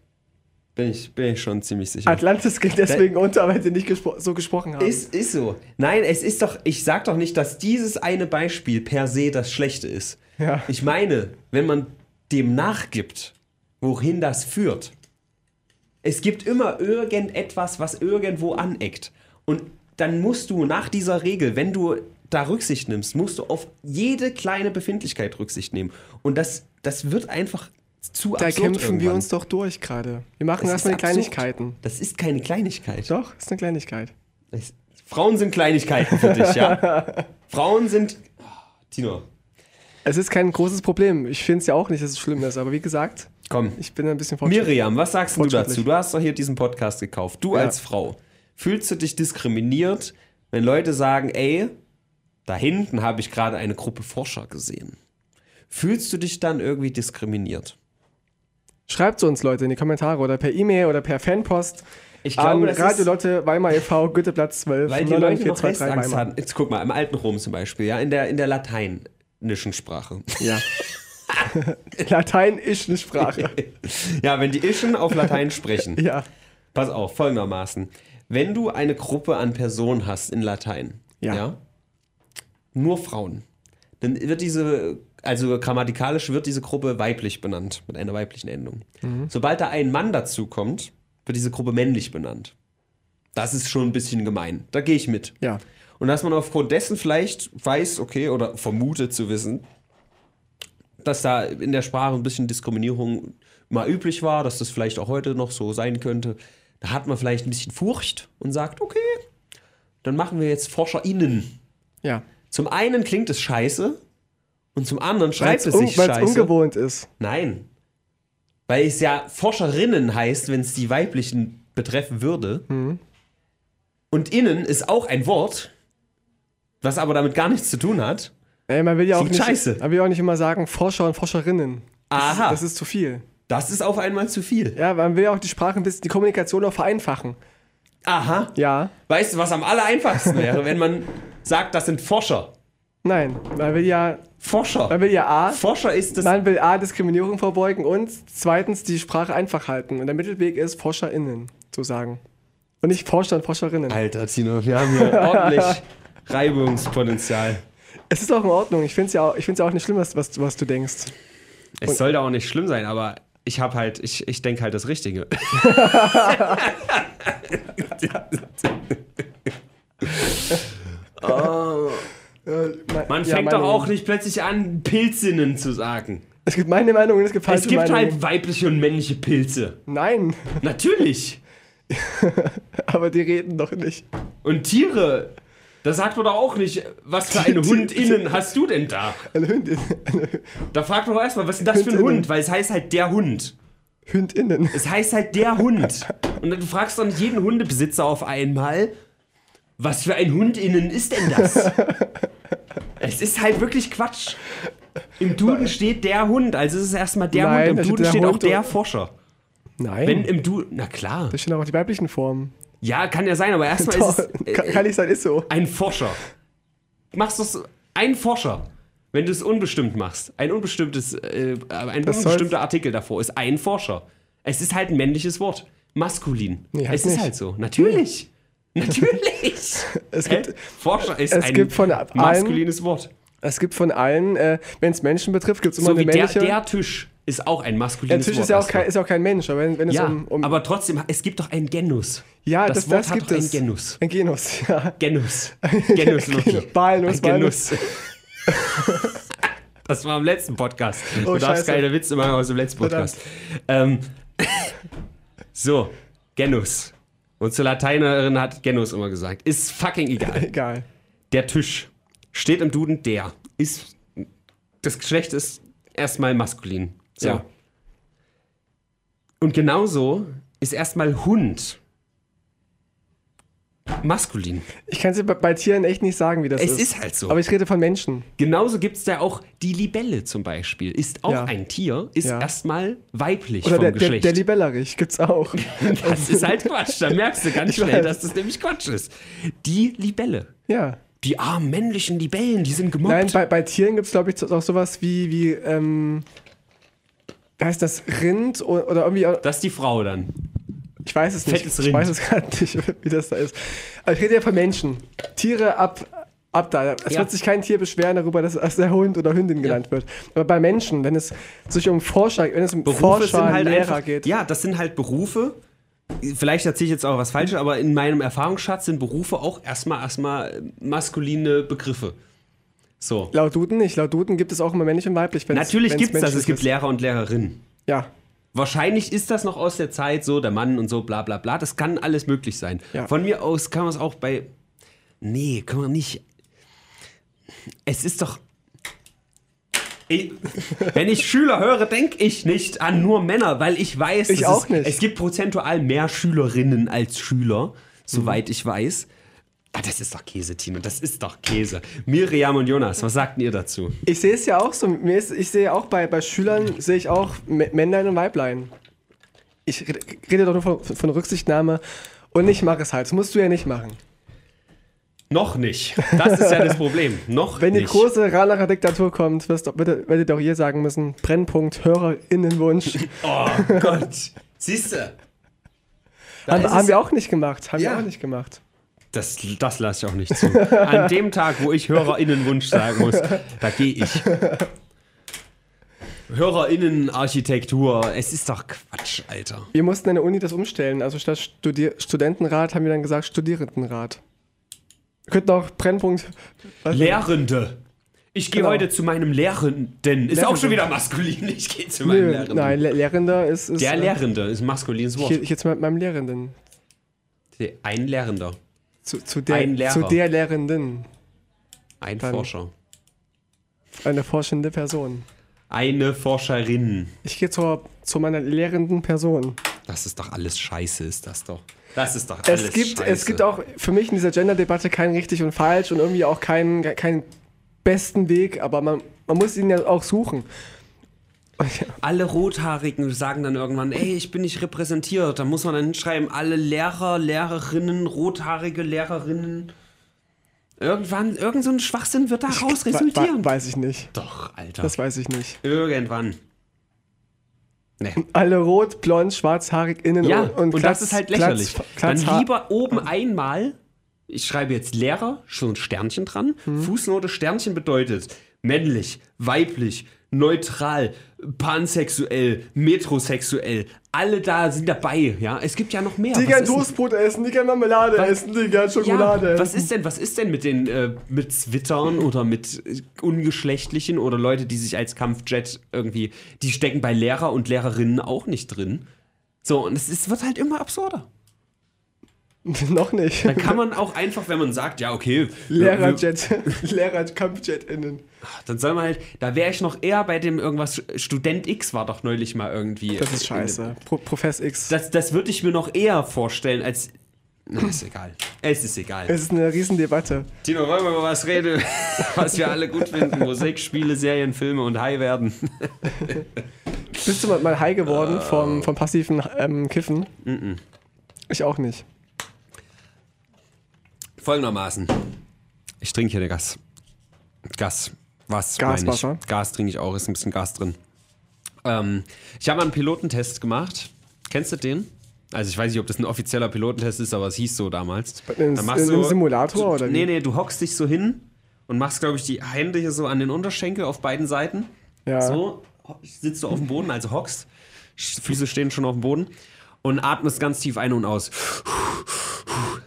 Bin ich, bin ich schon ziemlich sicher. Atlantis geht deswegen unter, weil sie nicht gespro so gesprochen haben. Ist, ist so. Nein, es ist doch, ich sag doch nicht, dass dieses eine Beispiel per se das Schlechte ist. Ja. Ich meine, wenn man dem nachgibt, wohin das führt. Es gibt immer irgendetwas, was irgendwo aneckt. Und dann musst du nach dieser Regel, wenn du da Rücksicht nimmst, musst du auf jede kleine Befindlichkeit Rücksicht nehmen. Und das, das wird einfach zu Da absurd kämpfen wir irgendwann. uns doch durch gerade. Wir machen Das erstmal. Kleinigkeiten. Das ist keine Kleinigkeit. Doch, ist eine Kleinigkeit. Das- Frauen sind Kleinigkeiten für dich, ja? *laughs* Frauen sind. Oh, Tino, Es ist kein großes Problem. Ich finde es ja auch nicht, dass es schlimm ist. Aber wie gesagt, komm. ich bin ein bisschen fortschrittlich. Miriam, was sagst du dazu? Du hast doch hier diesen Podcast gekauft. Du Ja. als Frau, fühlst du dich diskriminiert, wenn Leute sagen, ey, da hinten habe ich gerade eine Gruppe Forscher gesehen? Fühlst du dich dann irgendwie diskriminiert? Schreibt uns, Leute, in die Kommentare oder per E-Mail oder per Fanpost Ich an glaube, das Radio Lotte, Weimar e.V., Goetheplatz 12, weil die Leute noch 99423 Restangst Weimar. hatten. Jetzt guck mal, im alten Rom zum Beispiel, ja, in der, in der lateinischen Sprache. Ja. *laughs* Latein ist eine Sprache. ja, wenn die Ischen auf Latein sprechen. *laughs* Ja. Pass auf, folgendermaßen. Wenn du eine Gruppe an Personen hast in Latein, Ja. ja, nur Frauen, dann wird diese, also grammatikalisch wird diese Gruppe weiblich benannt, mit einer weiblichen Endung. Mhm. Sobald da ein Mann dazu kommt, wird diese Gruppe männlich benannt. Das ist schon ein bisschen gemein. Da gehe ich mit. Ja. Und dass man aufgrund dessen vielleicht weiß, okay, oder vermutet zu wissen, dass da in der Sprache ein bisschen Diskriminierung mal üblich war, dass das vielleicht auch heute noch so sein könnte. Da hat man vielleicht ein bisschen Furcht und sagt, okay, dann machen wir jetzt ForscherInnen. Ja. Zum einen klingt es scheiße und zum anderen Weil schreibt es es un sich scheiße. ungewohnt ist. Nein. Weil es ja Forscherinnen heißt, wenn es die weiblichen betreffen würde. Mhm. Und innen ist auch ein Wort, was aber damit gar nichts zu tun hat. Ey, man will ja auch nicht, scheiße. Man will auch nicht immer sagen Forscher und Forscherinnen. Das Aha. Ist, das ist zu viel. Das ist auf einmal zu viel. Ja, man will ja auch die Sprache ein bisschen, die Kommunikation auch vereinfachen. Aha. Ja. Weißt du, was am aller einfachsten wäre, wenn man sagt, das sind Forscher. Nein. Man will ja, Forscher. man will ja A, Forscher ist das. man will A, Diskriminierung vorbeugen und zweitens die Sprache einfach halten. Und der Mittelweg ist ForscherInnen zu sagen. Und nicht Forscher und Forscherinnen. Alter, Tino, wir haben hier *laughs* ordentlich Reibungspotenzial. Es ist auch in Ordnung. Ich finde es ja, auch- ich ja auch nicht schlimm, was, was, was du denkst. Es sollte auch nicht schlimm sein, aber ich habe halt, ich, ich denke halt das Richtige. *laughs* *laughs* Man Ja, fängt doch auch nicht plötzlich an, Pilzinnen zu sagen. Es gibt meine Meinung und es gibt falsche Es gibt Meinungen. halt weibliche und männliche Pilze. Nein, Natürlich. *laughs* aber die reden doch nicht. Und Tiere, da sagt man doch auch nicht, was für eine Hundinnen hast du denn da? Eine Hündin. Da fragt man doch erstmal, was ist denn das für ein. Hund? Weil es heißt halt der Hund. Hündinnen. Es heißt halt der Hund. *laughs* Und du fragst doch nicht jeden Hundebesitzer auf einmal, was für ein Hundinnen ist denn das? *laughs* es ist halt wirklich Quatsch. Im Duden steht der Hund, also es ist erstmal der Nein, Hund. Im Duden der steht auch Hund der und- Forscher. Nein. Wenn im Duden, na klar. da stehen auch die weiblichen Formen. Ja, kann ja sein, aber erstmal ist es kann, äh, kann nicht sein, ist so. ein Forscher. Machst du so, ein Forscher. Wenn du es unbestimmt machst, ein unbestimmtes, äh, ein Das unbestimmter Artikel davor ist ein Forscher. Es ist halt ein männliches Wort. Maskulin. Nee, halt es ist nicht. halt so. Natürlich. *laughs* Natürlich. Es Hä? gibt, Forscher ist es ein gibt von allen- maskulines Wort. es gibt von allen, äh, wenn es Menschen betrifft, gibt es immer So eine wie der, männliche. der Tisch ist auch ein der maskulines Tisch Wort. ist ja, auch kein, ist ja auch kein Mensch, aber wenn, wenn es ja, um, um. aber trotzdem, es gibt doch einen Genus. ja, das das, Wort das hat gibt doch es. einen Genus. Ein Genus, *laughs* ja. Genus. *laughs* Genus, Loki. Walnuss, Ein Genuss. Das war im letzten Podcast. Du Oh, darfst Scheiße. keine Witze machen aus dem letzten Podcast. Ähm, so, Genus. Unsere Lateinerin hat Genus immer gesagt. Ist fucking egal. *laughs* Egal. Der Tisch steht im Duden der. Ist, das Geschlecht ist erstmal maskulin. So. Ja. Und genauso ist erstmal Hund maskulin. Ich kann es bei, bei Tieren echt nicht sagen, wie das Es ist. ist halt so. Aber ich rede von Menschen. Genauso gibt es da auch die Libelle zum Beispiel. Ist auch Ja. ein Tier, ist Ja. erstmal weiblich Oder vom der, der, Geschlecht. der Libellerich gibt's auch. *laughs* das ist halt Quatsch. Da merkst du ganz *laughs* Ich schnell, weiß. dass das nämlich Quatsch ist. Die Libelle. ja. Die armen männlichen Libellen, die sind gemobbt. Nein, bei, bei Tieren gibt es, glaube ich, auch sowas wie, wie ähm, heißt das, Rind oder irgendwie, auch- das ist die Frau dann. Ich weiß es nicht. Ich weiß es *laughs* gerade nicht, wie das da ist. Aber ich rede ja von Menschen. Tiere ab, ab da. Es Ja. wird sich kein Tier beschweren darüber, dass, dass der Hund oder Hündin genannt wird. Aber bei Menschen, wenn es sich um Forscher, wenn es um Berufe Forscher, sind halt Lehrer einfach, geht. Ja, das sind halt Berufe, vielleicht erzähle ich jetzt auch was Falsches, aber in meinem Erfahrungsschatz sind Berufe auch erstmal erstmal maskuline Begriffe. So. Laut Duden nicht. Laut Duden gibt es auch immer männlich und weiblich. Natürlich gibt es das, es gibt. Lehrer und Lehrerinnen. Ja. Wahrscheinlich ist das noch aus der Zeit so, der Mann und so, bla bla bla. Das kann alles möglich sein. Ja. Von mir aus kann man es auch bei. Nee, kann man nicht. Es ist doch. Ich, wenn ich Schüler höre, denke ich nicht an nur Männer, weil ich weiß, Ich es, nicht. es gibt prozentual mehr Schülerinnen als Schüler, Mhm. soweit ich weiß. Ah, das ist doch Käse, Tino, das ist doch Käse. Miriam und Jonas, was sagten ihr dazu? Ich sehe es ja auch so. Mir ist, ich sehe auch bei, bei Schülern, sehe ich auch Männlein und Weiblein. Ich rede, doch nur von, von Rücksichtnahme und ich mache es halt. Das musst du ja nicht machen. Noch nicht. Das ist ja das Problem. Noch Wenn die nicht. große Ranacher Diktatur kommt, wirst du, werdet ihr doch hier sagen müssen, Brennpunkt, HörerInnenwunsch. Oh Gott. Siehst du? haben, haben wir auch nicht gemacht. Haben Ja. wir auch nicht gemacht. Das, das lasse ich auch nicht zu. An *laughs* dem Tag, wo ich HörerInnenwunsch sagen muss, da gehe ich. HörerInnenarchitektur, es ist doch Quatsch, Alter. Wir mussten in der Uni das umstellen. Also statt Studi Studentenrat haben wir dann gesagt Studierendenrat. Wir könnten auch Brennpunkt. was- Lehrende. Ich gehe Genau. heute zu meinem Lehrenden. Ist auch Lehrende. schon wieder maskulin. Ich gehe zu meinem Nö, Lehrenden. nein, Le Lehrender ist. ist Der äh, Lehrende ist ein maskulines Wort. Ich, ich jetzt mit meinem Lehrenden. Ein Lehrender. Zu, zu, der, Ein Lehrer. zu der Lehrenden. Ein Dann- Forscher. Eine forschende Person. Eine Forscherin. Ich gehe zur, zu meiner lehrenden Person. Das ist doch alles scheiße, ist das doch. Das ist doch alles Es gibt, scheiße. es gibt auch für mich in dieser Gender-Debatte kein richtig und falsch und irgendwie auch keinen, keinen besten Weg, aber man, man muss ihn ja auch suchen. Alle Rothaarigen sagen dann irgendwann, ey, ich bin nicht repräsentiert. Da muss man dann hinschreiben, alle Lehrer, Lehrerinnen, rothaarige Lehrerinnen. Irgendwann, irgend so ein Schwachsinn wird daraus resultieren. we- weiß ich nicht. Doch, Alter. Das weiß ich nicht. Irgendwann. Nee. Alle rot, blond, schwarzhaarig innen Ja, und, und, und das ist halt lächerlich. Glatz, dann Glatzhaar- lieber oben einmal, ich schreibe jetzt Lehrer, schon ein Sternchen dran. Mhm. Fußnote Sternchen bedeutet männlich, weiblich, neutral, pansexuell, metrosexuell. Alle da sind dabei, ja. Es gibt ja noch mehr. Die denn- Toastbrot essen, die gern Marmelade Was- essen, die gern Schokolade ja, was ist denn, was ist denn mit den äh, mit Zwittern oder mit äh, ungeschlechtlichen oder Leute, die sich als Kampfjet irgendwie, die stecken bei Lehrer und Lehrerinnen auch nicht drin. So, und es, es wird halt immer absurder. *laughs* Noch nicht. Da kann man auch einfach, wenn man sagt, ja, okay, Lehrerjet, *laughs* Lehrer-Kampfjet-Innen. dann soll man halt, da wäre ich noch eher bei dem irgendwas, Student X war doch neulich mal irgendwie. Das ist scheiße. Pro Profess X. Das, das würde ich mir noch eher vorstellen als. Na, ist egal. Es ist egal. Es ist eine Riesendebatte. Tino, wollen wir mal was reden, *laughs* was wir alle gut finden? Musik, Spiele, Serien, Filme und High werden. Bist du mal, high geworden vom, vom passiven ähm, Kiffen? Ich auch nicht. Folgendermaßen. Ich trinke hier Gas. Gas. Was? Gaswasser? meine ich? Gas trinke ich auch, ist ein bisschen Gas drin. Ähm, ich habe mal einen Pilotentest gemacht. Kennst du den? Also ich weiß nicht, ob das ein offizieller Pilotentest ist, aber es hieß so damals. In, Dann in, in Simulator oder? Nee, nee, du hockst dich so hin und machst, glaube ich, die Hände hier so an den Unterschenkel auf beiden Seiten. Ja. So, sitzt du auf dem Boden, also hockst. Füße stehen schon auf dem Boden. Und atmest ganz tief ein und aus.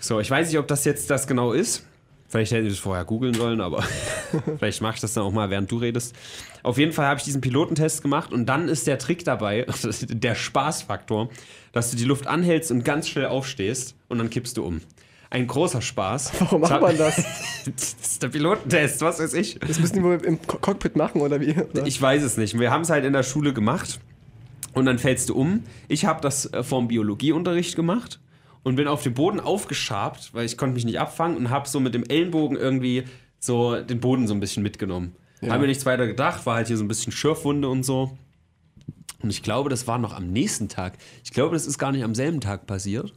So, ich weiß nicht, ob das jetzt das genau ist. Vielleicht hätte ich es vorher googeln sollen, aber *laughs* vielleicht mache ich das dann auch mal, während du redest. Auf jeden Fall habe ich diesen Pilotentest gemacht und dann ist der Trick dabei, *laughs* der Spaßfaktor, dass du die Luft anhältst und ganz schnell aufstehst und dann kippst du um. Ein großer Spaß. *laughs* Warum macht man das? das ist der Pilotentest, was weiß ich. Das müssen die wohl im Co- Cockpit machen oder wie? Oder? Ich weiß es nicht. Wir haben es halt in der Schule gemacht und dann fällst du um. Ich habe das äh, vom Biologieunterricht gemacht und bin auf dem Boden aufgeschabt, weil ich konnte mich nicht abfangen und habe so mit dem Ellenbogen irgendwie so den Boden so ein bisschen mitgenommen. Ja. Haben mir nichts weiter gedacht, war halt hier so ein bisschen Schürfwunde und so. Und ich glaube, das war noch am nächsten Tag. Ich glaube, das ist gar nicht am selben Tag passiert.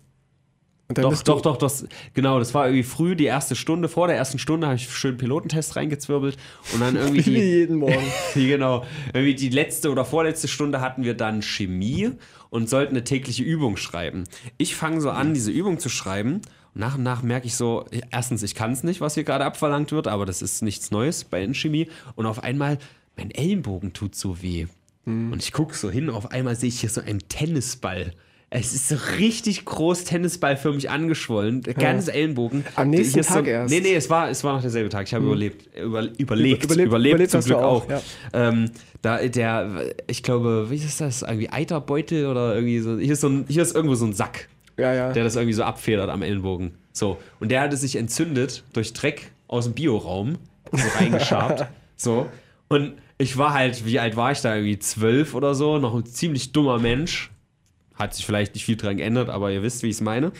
Doch, doch, doch, das, genau, das war irgendwie früh, die erste Stunde. Vor der ersten Stunde habe ich schön Pilotentest reingezwirbelt und dann *laughs* irgendwie Wie die, jeden *laughs* Morgen. die, genau, irgendwie die letzte oder vorletzte Stunde hatten wir dann Chemie und sollten eine tägliche Übung schreiben. Ich fange so an, diese Übung zu schreiben und nach und nach merke ich so, erstens, ich kann es nicht, was hier gerade abverlangt wird, aber das ist nichts Neues bei Chemie und auf einmal, mein Ellenbogen tut so weh. Und ich gucke so hin, auf einmal sehe ich hier so einen Tennisball Es ist so richtig groß tennisballförmig angeschwollen. Ganz Ellenbogen. Am nächsten Tag so, erst. Nee, nee, es war, es war noch derselbe Tag. Ich habe überlebt. Über, überlegt. überlebt- Überlebt, überlebt zum Glück auch, auch. ja. Ähm, da, der, ich glaube, wie ist das? Irgendwie Eiterbeutel oder irgendwie so. Hier ist, so ein, hier ist irgendwo so ein Sack Ja, ja. der das irgendwie so abfedert am Ellenbogen. So. Und der hatte sich entzündet durch Dreck aus dem Bioraum, so reingeschabt. *laughs* so. Und ich war halt, wie alt war ich da? Irgendwie zwölf oder so, noch ein ziemlich dummer Mensch. Hat sich vielleicht nicht viel dran geändert, aber ihr wisst, wie ich es meine.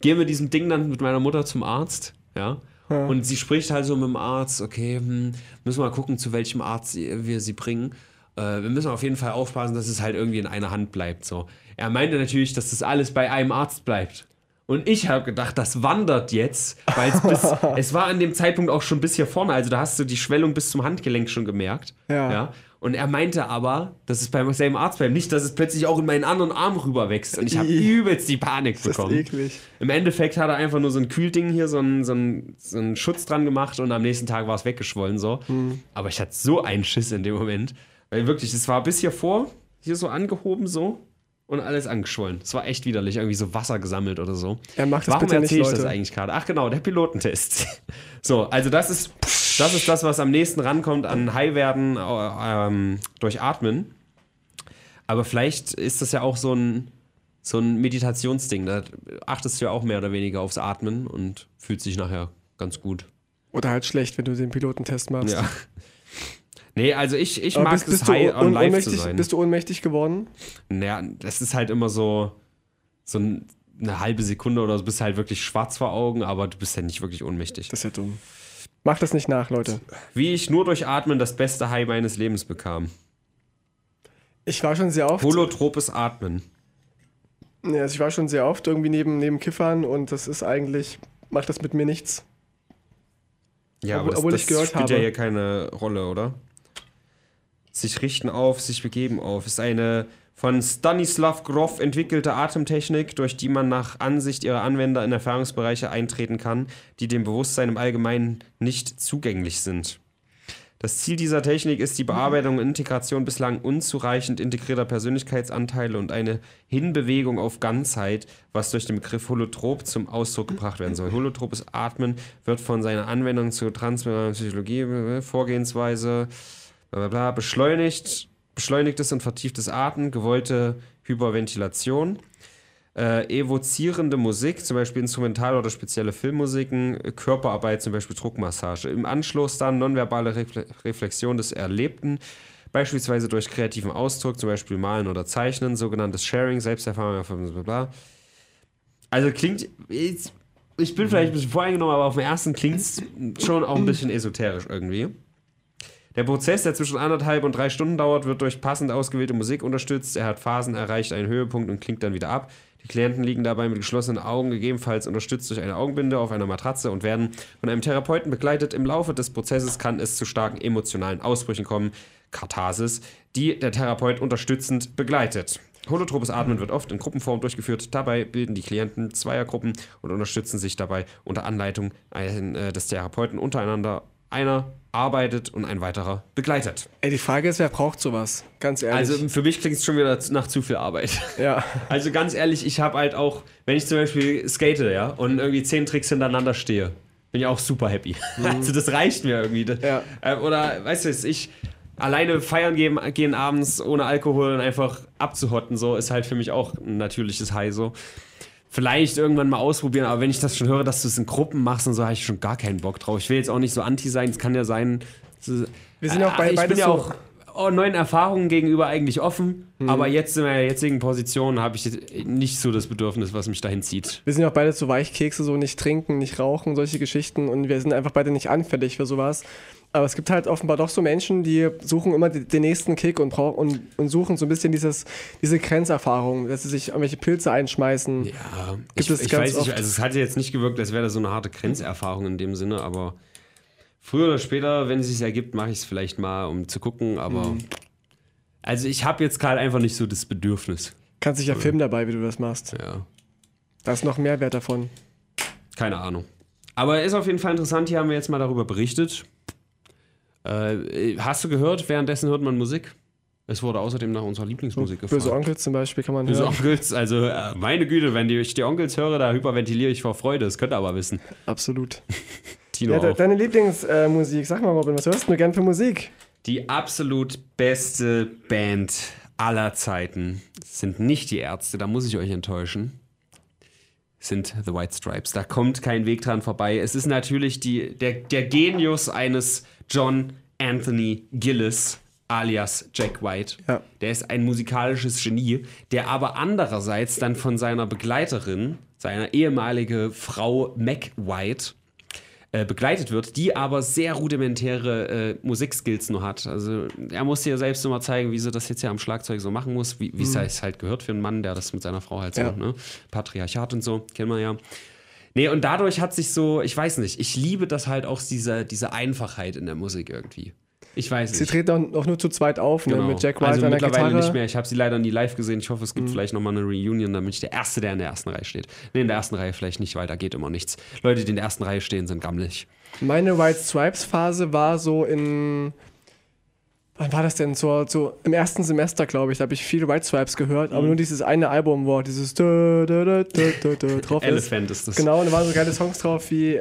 Gehen wir diesem Ding dann mit meiner Mutter zum Arzt, ja. Und sie spricht halt so mit dem Arzt, okay, hm, müssen wir mal gucken, zu welchem Arzt wir sie bringen. Äh, wir müssen auf jeden Fall aufpassen, dass es halt irgendwie in einer Hand bleibt. So. Er meinte natürlich, dass das alles bei einem Arzt bleibt. Und ich habe gedacht, das wandert jetzt, weil es bis, *laughs* es war an dem Zeitpunkt auch schon bis hier vorne, also da hast du die Schwellung bis zum Handgelenk schon gemerkt. Ja. Und er meinte aber, dass es beim selben Arzt bleibt, nicht, dass es plötzlich auch in meinen anderen Arm rüber wächst. Und ich habe *laughs* übelst die Panik das ist bekommen. eklig. Im Endeffekt hat er einfach nur so ein Kühlding hier, so einen, so einen, so einen Schutz dran gemacht und am nächsten Tag war es weggeschwollen so. Hm. Aber ich hatte so einen Schiss in dem Moment. Weil wirklich, es war bis hier vor, hier so angehoben so und alles angeschwollen. Es war echt widerlich, irgendwie so Wasser gesammelt oder so. Ja, mach das Warum bitte nicht, erzähle ich das Leute. eigentlich gerade? Ach genau, der Pilotentest. *laughs* so, also das ist, das ist das, was am nächsten rankommt an High-Werden äh, ähm, durch Atmen. Aber vielleicht ist das ja auch so ein, so ein Meditationsding. Da achtest du ja auch mehr oder weniger aufs Atmen und fühlt sich nachher ganz gut. Oder halt schlecht, wenn du den Pilotentest machst. Ja. *laughs* Nee, also ich, ich Aber mag bist, es bist, du high on live zu ohnmächtig, sein. bist du ohnmächtig geworden? Naja, das ist halt immer so, so ein, eine halbe Sekunde oder so, bist halt wirklich schwarz vor Augen, aber du bist ja nicht wirklich ohnmächtig. Das ist ja dumm. Mach das nicht nach, Leute. Wie ich nur durch Atmen das beste High meines Lebens bekam. Ich war schon sehr oft, Holotropes Atmen. ja, also ich war schon sehr oft irgendwie neben, neben Kiffern und das ist eigentlich, macht das mit mir nichts. Ja, Obwohl- aber das, obwohl das ich gehört spielt ja habe. hier keine Rolle, oder? Sich richten auf, sich begeben auf. Ist eine von Stanislav Grof entwickelte Atemtechnik, durch die man nach Ansicht ihrer Anwender in Erfahrungsbereiche eintreten kann, die dem Bewusstsein im Allgemeinen nicht zugänglich sind. Das Ziel dieser Technik ist die Bearbeitung und Integration bislang unzureichend integrierter Persönlichkeitsanteile und eine Hinbewegung auf Ganzheit, was durch den Begriff Holotrop zum Ausdruck gebracht werden soll. Holotropes Atmen wird von seiner Anwendung zur transmedialen Psychologie, äh, Vorgehensweise, bla bla bla, beschleunigt, beschleunigtes und vertieftes Atmen, gewollte Hyperventilation, äh, evozierende Musik, zum Beispiel Instrumental- oder spezielle Filmmusiken, äh, Körperarbeit, zum Beispiel Druckmassage. Im Anschluss dann nonverbale Refle Reflexion des Erlebten, beispielsweise durch kreativen Ausdruck, zum Beispiel Malen oder Zeichnen, sogenanntes Sharing, Selbsterfahrung, bla. Also klingt, ich, ich bin vielleicht ein bisschen voreingenommen, aber auf dem ersten klingt es schon auch ein bisschen esoterisch irgendwie. Der Prozess, der zwischen anderthalb und drei Stunden dauert, wird durch passend ausgewählte Musik unterstützt. Er hat Phasen, erreicht einen Höhepunkt und klingt dann wieder ab. Die Klienten liegen dabei mit geschlossenen Augen, gegebenenfalls unterstützt durch eine Augenbinde auf einer Matratze und werden von einem Therapeuten begleitet. Im Laufe des Prozesses kann es zu starken emotionalen Ausbrüchen kommen, Katharsis, die der Therapeut unterstützend begleitet. Holotropes Atmen wird oft in Gruppenform durchgeführt. Dabei bilden die Klienten Zweiergruppen und unterstützen sich dabei unter Anleitung äh, des Therapeuten untereinander. Einer arbeitet und ein weiterer begleitet. Ey, die Frage ist, wer braucht sowas? Ganz ehrlich. Also für mich klingt es schon wieder nach zu viel Arbeit. *laughs* ja. Also ganz ehrlich, ich habe halt auch, wenn ich zum Beispiel skate, ja, und irgendwie zehn Tricks hintereinander stehe, bin ich auch super happy. *laughs* Also das reicht mir irgendwie. Ja. äh, Oder, weißt du, ich alleine feiern gehen, gehen abends ohne Alkohol und einfach abzuhotten, so, ist halt für mich auch ein natürliches High, so. Vielleicht irgendwann mal ausprobieren, aber wenn ich das schon höre, dass du es in Gruppen machst und so, habe ich schon gar keinen Bock drauf. Ich will jetzt auch nicht so anti sein, es kann ja sein. Wir sind ja auch bei- ich bin ja auch oh, neuen Erfahrungen gegenüber eigentlich offen, Mhm. aber jetzt in meiner jetzigen Position habe ich nicht so das Bedürfnis, was mich dahin zieht. Wir sind ja auch beide so Weichkekse, so nicht trinken, nicht rauchen, solche Geschichten und wir sind einfach beide nicht anfällig für sowas. Aber es gibt halt offenbar doch so Menschen, die suchen immer den nächsten Kick und, brauch, und, und suchen so ein bisschen dieses, diese Grenzerfahrung, dass sie sich irgendwelche Pilze einschmeißen. Ja, Gibt ich, es ich ganz weiß nicht, oft. also es hatte jetzt nicht gewirkt, als wäre das so eine harte Grenzerfahrung in dem Sinne, aber früher oder später, wenn es sich ergibt, mache ich es vielleicht mal, um zu gucken, aber Mhm. also ich habe jetzt gerade einfach nicht so das Bedürfnis. Kannst dich ja filmen dabei, wie du das machst. Ja, Da ist noch Mehrwert davon. keine Ahnung. Aber ist auf jeden Fall interessant, hier haben wir jetzt mal darüber berichtet. Äh, hast du gehört, währenddessen hört man Musik? Es wurde außerdem nach unserer Lieblingsmusik gefragt. Böse Onkel zum Beispiel kann man Böse hören. Onkels, also äh, meine Güte, wenn ich die Onkels höre, da hyperventiliere ich vor Freude. Das könnt ihr aber wissen. Absolut. *laughs* Tino Ja, de auch. deine Lieblingsmusik, sag mal Robin, was hörst du gern für Musik? Die absolut beste Band aller Zeiten sind nicht die Ärzte, da muss ich euch enttäuschen. Sind The White Stripes. Da kommt kein Weg dran vorbei. Es ist natürlich die, der, der Genius eines John Anthony Gillis, alias Jack White. Ja. Der ist ein musikalisches Genie, der aber andererseits dann von seiner Begleiterin, seiner ehemalige Frau Mac White, äh, begleitet wird, die aber sehr rudimentäre äh, Musikskills nur hat. Also er muss dir selbst nur mal zeigen, wie sie das jetzt hier am Schlagzeug so machen muss, wie wie es halt- halt gehört für einen Mann, der das mit seiner Frau halt so, Ja. ne? Patriarchat und so, kennen wir ja. Nee, und dadurch hat sich so, ich weiß nicht, ich liebe das halt auch, diese, diese Einfachheit in der Musik irgendwie. Ich weiß Sie nicht. treten auch, nur zu zweit auf, ne, Genau. mit Jack White also an der mittlerweile Gitarre. Mhm. nicht mehr. Ich habe sie leider nie live gesehen. Ich hoffe, es gibt vielleicht nochmal eine Reunion, damit ich der Erste, der in der ersten Reihe steht. Nee, in der ersten Reihe vielleicht nicht, weil da geht immer nichts. Leute, die in der ersten Reihe stehen, sind gammelig. Meine White Stripes Phase war so in. Wann war das denn? So, so im ersten Semester, glaube ich. Da habe ich viele White Stripes gehört, Mhm. aber nur dieses eine Album, wo dieses dö, dö, dö, dö, dö, dö drauf *laughs* ist. Elephant ist das. Genau, und da waren so geile Songs drauf wie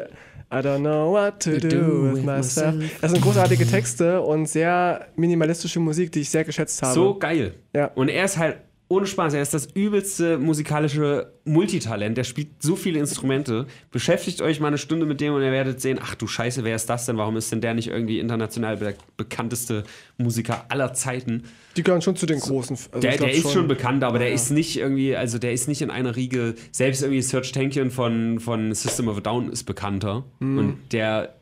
I don't know what to do, do with myself. Das sind großartige Texte und sehr minimalistische Musik, die ich sehr geschätzt habe. So geil. Ja. Und er ist halt ohne Spaß, er ist das übelste musikalische Multitalent. Der spielt so viele Instrumente. Beschäftigt euch mal eine Stunde mit dem und ihr werdet sehen, ach du Scheiße, wer ist das denn? Warum ist denn der nicht irgendwie international be bekannteste Musiker aller Zeiten? Die gehören schon zu den großen. Also Der, der ist schon bekannt, aber der ist nicht irgendwie, also der ist nicht in einer Riege. Selbst irgendwie Serge Tankian von, von System of a Down ist bekannter. Und der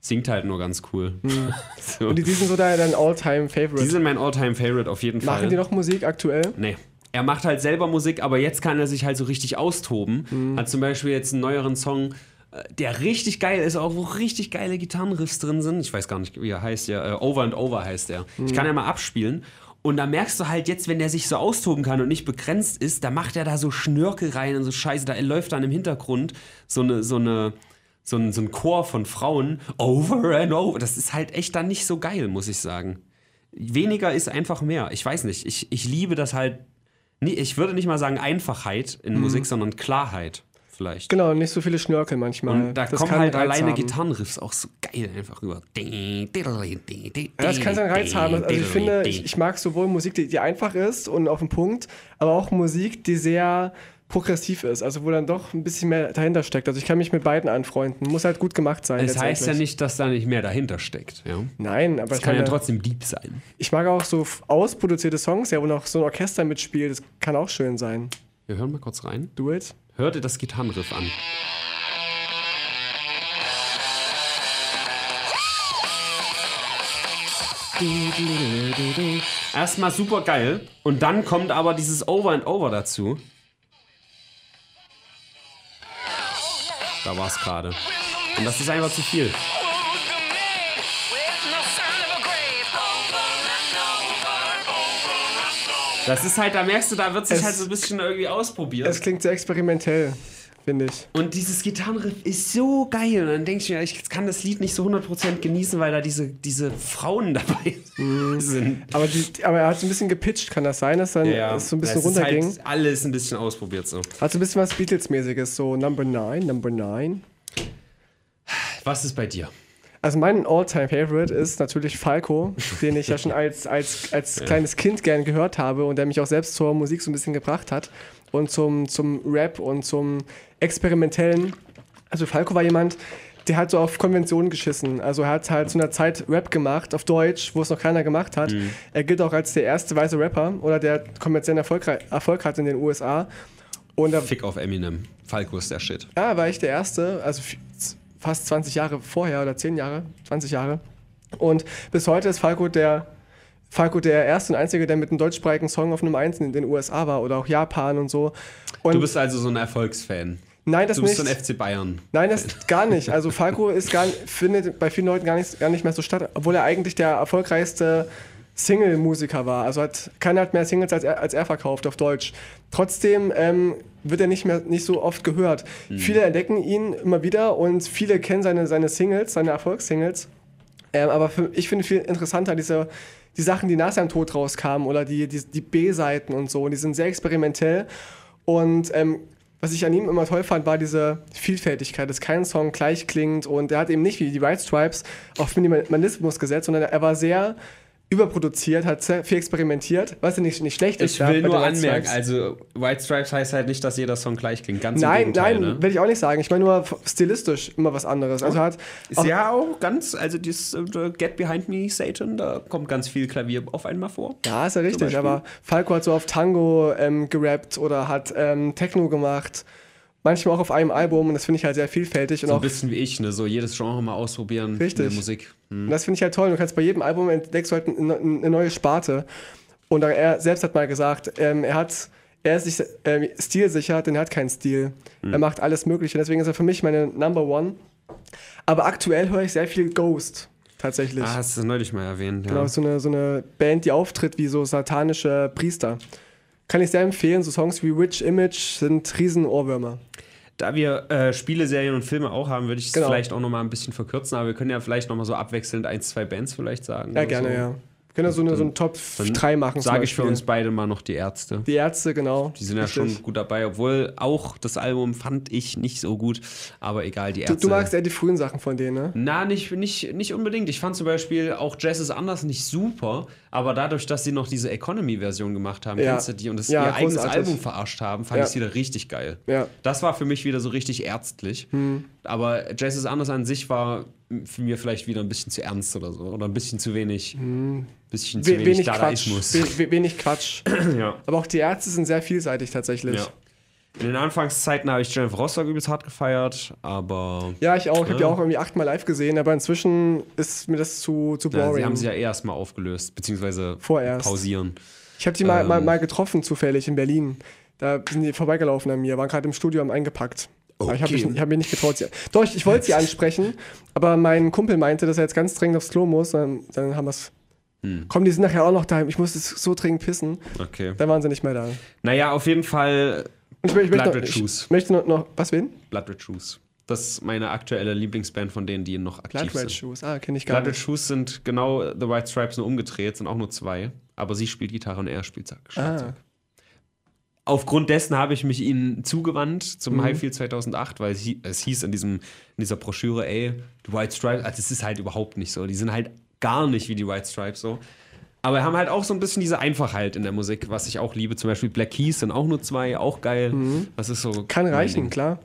singt halt nur ganz cool. *laughs* so. Und die, die sind so dein, dein All-Time-Favorite. Die sind mein All-Time-Favorite auf jeden Fall. Machen die noch Musik aktuell? Nee. Er macht halt selber Musik, aber jetzt kann er sich halt so richtig austoben. Mhm. Hat zum Beispiel jetzt einen neueren Song, äh, der richtig geil ist, auch wo richtig geile Gitarrenriffs drin sind. Ich weiß gar nicht, wie er heißt, ja. Äh, Over and Over heißt er. Ich Mhm. kann ja mal abspielen. Und da merkst du halt jetzt, wenn der sich so austoben kann und nicht begrenzt ist, da macht er da so Schnörkel rein und so Scheiße. Da läuft dann im Hintergrund so eine, so eine, so ein, so ein Chor von Frauen. Over and over. Das ist halt echt dann nicht so geil, muss ich sagen. Weniger ist einfach mehr. Ich weiß nicht. Ich, ich liebe das halt. Nee, ich würde nicht mal sagen Einfachheit in Musik, sondern Klarheit vielleicht. Genau, nicht so viele Schnörkel manchmal. Und da Das kommen halt alleine haben. Gitarrenriffs auch so geil einfach rüber. Das kann seinen Reiz haben. Also ich finde, ich, ich mag sowohl Musik, die, die einfach ist und auf den Punkt, aber auch Musik, die sehr progressiv ist, also wo dann doch ein bisschen mehr dahinter steckt. Also ich kann mich mit beiden anfreunden. Muss halt gut gemacht sein. Es heißt ja nicht, dass da nicht mehr dahinter steckt. Ja? Nein, aber Es ich, kann ja trotzdem deep sein. ich mag auch so ausproduzierte Songs, ja, wo noch so ein Orchester mitspielt. Das kann auch schön sein. Wir hören mal kurz rein. Do it. Hört ihr das Gitarrenriff an? Erstmal super geil und dann kommt aber dieses Over and Over dazu. Da war es gerade. Und das ist einfach zu viel. Das ist halt, da merkst du, da wird sich Es- halt so ein bisschen irgendwie ausprobiert. Es klingt sehr experimentell, finde ich. Und dieses Gitarrenriff ist so geil. Und dann denke ich mir, ich kann das Lied nicht so 100% genießen, weil da diese, diese Frauen *laughs* dabei sind. Aber, die, aber er hat so ein bisschen gepitcht, kann das sein, dass dann es so ein bisschen ist runterging? Halt alles ein bisschen ausprobiert so. Hat so ein bisschen was Beatles-mäßiges, so Number 9, Number 9. Was ist bei dir? Also mein All-Time-Favorite ist natürlich Falco, den ich ja schon als, als, als *laughs* kleines Kind gern gehört habe und der mich auch selbst zur Musik so ein bisschen gebracht hat und zum, zum Rap und zum Experimentellen. Also Falco war jemand, der hat so auf Konventionen geschissen. Also er hat halt zu einer Zeit Rap gemacht, auf Deutsch, wo es noch keiner gemacht hat. Er gilt auch als der erste weiße Rapper oder der kommerziellen Erfolg, Erfolg hat in den USA. Und da Fick auf Eminem. Falco ist der Shit. ja, war ich der Erste, also fast 20 Jahre vorher oder 10 Jahre, 20 Jahre. Und bis heute ist Falco der, Falco der erste und einzige, der mit einem deutschsprachigen Song auf Nummer 1 in den USA war oder auch Japan und so. Und Du bist also so ein Erfolgsfan. nein, das Du bist nicht. so ein FC Bayern. Nein, das *laughs* gar nicht. Also Falco *laughs* ist gar, findet bei vielen Leuten gar nicht, gar nicht mehr so statt, obwohl er eigentlich der erfolgreichste Single-Musiker war. Also hat keiner hat mehr Singles als er, als er verkauft auf Deutsch. Trotzdem ähm, wird er nicht mehr nicht so oft gehört. Viele entdecken ihn immer wieder und viele kennen seine, seine Singles, seine Erfolgssingles. Ähm, aber für, ich finde viel interessanter diese die Sachen, die nach seinem Tod rauskamen oder die, die, die B-Seiten und so. Und die sind sehr experimentell. Und ähm, was ich an ihm immer toll fand, war diese Vielfältigkeit, dass kein Song gleich klingt. Und er hat eben nicht wie die White Stripes auf Minimalismus gesetzt, sondern er war sehr überproduziert, hat sehr viel experimentiert, was ja nicht, nicht schlecht ist. Ich will nur anmerken, Stripes. also White Stripes heißt halt nicht, dass jeder Song gleich klingt. Ganz Nein, Gegenteil, nein, ne? will ich auch nicht sagen. Ich meine nur stilistisch immer was anderes. Also hat Ist ja auch ganz, also dieses äh, Get Behind Me, Satan, da kommt ganz viel Klavier auf einmal vor. Ja, ist ja richtig, aber Falco hat so auf Tango ähm, gerappt oder hat ähm, Techno gemacht. Manchmal auch auf einem Album und das finde ich halt sehr vielfältig. Und So ein bisschen wie ich, ne? So jedes Genre mal ausprobieren Richtig. in der Musik. Hm. und das finde ich halt toll. Du kannst bei jedem Album entdeckst du halt eine, neue Sparte. Und er selbst hat mal gesagt, ähm, er hat, er ist sich ähm, stilsicher, denn er hat keinen Stil. Hm. Er macht alles Mögliche. Deswegen ist er für mich meine Number One. Aber aktuell höre ich sehr viel Ghost, tatsächlich. Ah, hast du neulich mal erwähnt, ja. Genau, so eine, so eine Band, die auftritt wie so satanische Priester. Kann ich sehr empfehlen. So Songs wie Witch Image sind riesen Ohrwürmer. Da wir äh, Spiele, Serien und Filme auch haben, würde ich es Genau. vielleicht auch noch mal ein bisschen verkürzen, aber wir können ja vielleicht noch mal so abwechselnd ein, zwei Bands vielleicht sagen. Ja, gerne, so. ja. Können so, eine, so einen Top 3 machen. Sage ich für uns beide mal noch die Ärzte. Die Ärzte, genau. Die sind ja Richtig. schon gut dabei, obwohl auch das Album fand ich nicht so gut, aber egal, die Du, Ärzte. du magst eher die frühen Sachen von denen, ne? Na, nicht, nicht, nicht unbedingt. Ich fand zum Beispiel auch Jazz is Anders nicht super, aber dadurch, dass sie noch diese Economy-Version gemacht haben, Ja. kennst du die, und das Ja, ihr eigenes. Album verarscht haben, fand Ja. ich es wieder richtig geil. Ja. Das war für mich wieder so richtig ärztlich. Hm. Aber Jazz is Anders an sich war mir vielleicht wieder ein bisschen zu ernst oder so. Oder ein bisschen zu wenig. Bisschen zu We wenig, wenig Quatsch. Dadaismus. We wenig Quatsch. *clears throat* ja. Aber auch die Ärzte sind sehr vielseitig tatsächlich. ja. In den Anfangszeiten habe ich Jennifer Rostock übelst hart gefeiert, aber Ja, ich auch. Ich habe die Ja. auch irgendwie achtmal live gesehen, aber inzwischen ist mir das zu, zu ja, boring. sie haben sie ja erstmal aufgelöst, beziehungsweise Vorerst. pausieren. Ich habe die mal, mal, Ähm. mal getroffen, zufällig in Berlin. Da sind die vorbeigelaufen an mir, waren gerade im Studio am eingepackt. Aber ich habe Okay. mich, ich hab mich nicht getraut. Sie, doch, ich, ich wollte sie *laughs* ansprechen, aber mein Kumpel meinte, dass er jetzt ganz dringend aufs Klo muss. Dann, dann haben wir es. Hm. Komm, die sind nachher auch noch daheim. Ich muss es so dringend pissen. Okay. Dann waren sie nicht mehr da. Naja, auf jeden Fall Und ich, ich, möchte, Blood noch, Red ich Shoes. möchte noch, noch. Was, wen? Blood Red Shoes. Das ist meine aktuelle Lieblingsband von denen, die noch aktiv Blood Red sind. Shoes. Ah, kenne ich gar Blood Red nicht. Shoes sind genau The White Stripes nur umgedreht, sind auch nur zwei. Aber sie spielt Gitarre und er spielt Schlagzeug. Ah, Aufgrund dessen habe ich mich ihnen zugewandt zum Mhm. Highfield 2008, weil es, hie- es hieß in, diesem, in dieser Broschüre, ey, die White Stripes, also das ist halt überhaupt nicht so. Die sind halt gar nicht wie die White Stripes so. Aber haben halt auch so ein bisschen diese Einfachheit in der Musik, was ich auch liebe. Zum Beispiel Black Keys sind auch nur zwei, auch geil. Das ist so. Mhm. kann reichen, Ding. klar.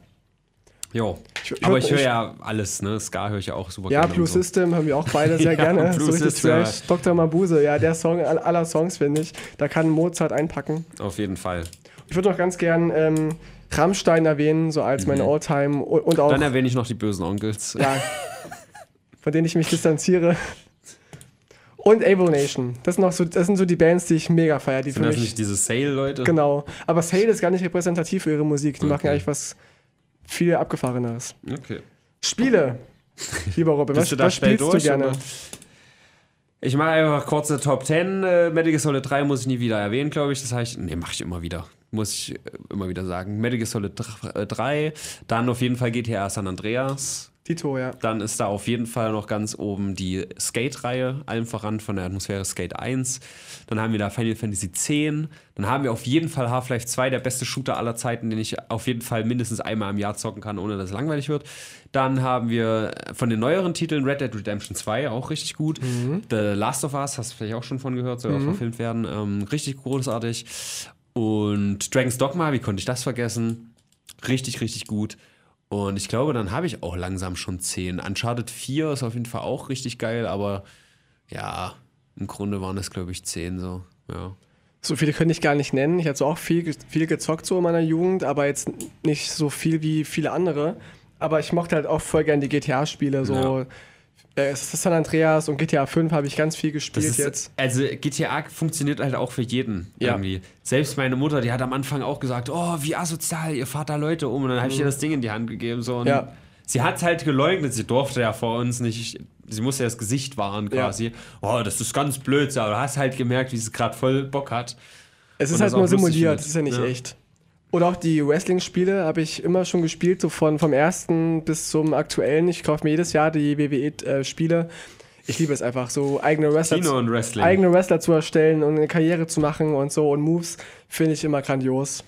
Jo. Ich- ich Aber ich höre ja alles, ne? Ska höre ich ja auch super Ja, gerne. Blue und so. System haben wir auch beide *laughs* sehr Ja, gerne. Blue so richtig Trash. Dr. Mabuse, ja, der Song all- aller Songs, finde ich. Da kann Mozart einpacken. Auf jeden Fall. Ich würde noch ganz gern ähm, Rammstein erwähnen, so als meine Alltime und, und auch, Mhm. Dann erwähne ich noch die bösen Onkels. ja, von denen ich mich distanziere. Und Able Nation. Das sind, noch so, das sind so die Bands, die ich mega feiere. Die Sind für das mich, nicht diese Sale-Leute? genau. Aber Sale ist gar nicht repräsentativ für ihre Musik. Die machen Okay. eigentlich was viel abgefahreneres. Okay. Spiele. Lieber Robin, was, du da was spielst du durch, gerne? oder? Ich mache einfach kurze Top 10. Äh, Metal Gear Solid 3 muss ich nie wieder erwähnen, glaube ich. Das heißt, nee, mache ich immer wieder. Muss ich äh, immer wieder sagen. Metal Gear Solid 3, dann auf jeden Fall GTA San Andreas. Tito, ja. Dann ist da auf jeden Fall noch ganz oben die Skate-Reihe, allem voran von der Atmosphäre Skate 1. Dann haben wir da Final Fantasy 10. Dann haben wir auf jeden Fall Half-Life 2, der beste Shooter aller Zeiten, den ich auf jeden Fall mindestens einmal im Jahr zocken kann, ohne dass es langweilig wird. Dann haben wir von den neueren Titeln Red Dead Redemption 2, auch richtig gut. The Last of Us, hast du vielleicht auch schon von gehört, soll auch verfilmt werden. Ähm, richtig großartig. Und Dragon's Dogma, wie konnte ich das vergessen? Richtig, richtig gut. Und ich glaube, dann habe ich auch langsam schon 10. Uncharted 4 ist auf jeden Fall auch richtig geil, aber ja, im Grunde waren es, glaube ich, 10 so. Ja. So viele könnte ich gar nicht nennen. Ich hatte so auch viel, viel gezockt so in meiner Jugend, aber jetzt nicht so viel wie viele andere. Aber ich mochte halt auch voll gern die GTA-Spiele. So Ja. Äh, San Andreas und GTA 5 habe ich ganz viel gespielt ist, jetzt. Also GTA funktioniert halt auch für jeden Ja. irgendwie. Selbst meine Mutter, die hat am Anfang auch gesagt, oh, wie asozial, ihr fahrt da Leute um. Und dann habe ich ihr das Ding in die Hand gegeben. So, und Mhm. Ja. Sie hat es halt geleugnet, sie durfte ja vor uns nicht, sie musste ja das Gesicht wahren Ja. quasi. Oh, das ist ganz blöd, aber du hast halt gemerkt, wie sie es gerade voll Bock hat. Es ist und halt nur simuliert, das ist ja nicht Ja. echt. Oder auch die Wrestling-Spiele habe ich immer schon gespielt, so von, vom ersten bis zum aktuellen. Ich kaufe mir jedes Jahr die WWE-Spiele. Ich liebe es einfach, so eigene Wrestler, zu, und Wrestling. eigene Wrestler zu erstellen und eine Karriere zu machen und so und Moves finde ich immer grandios.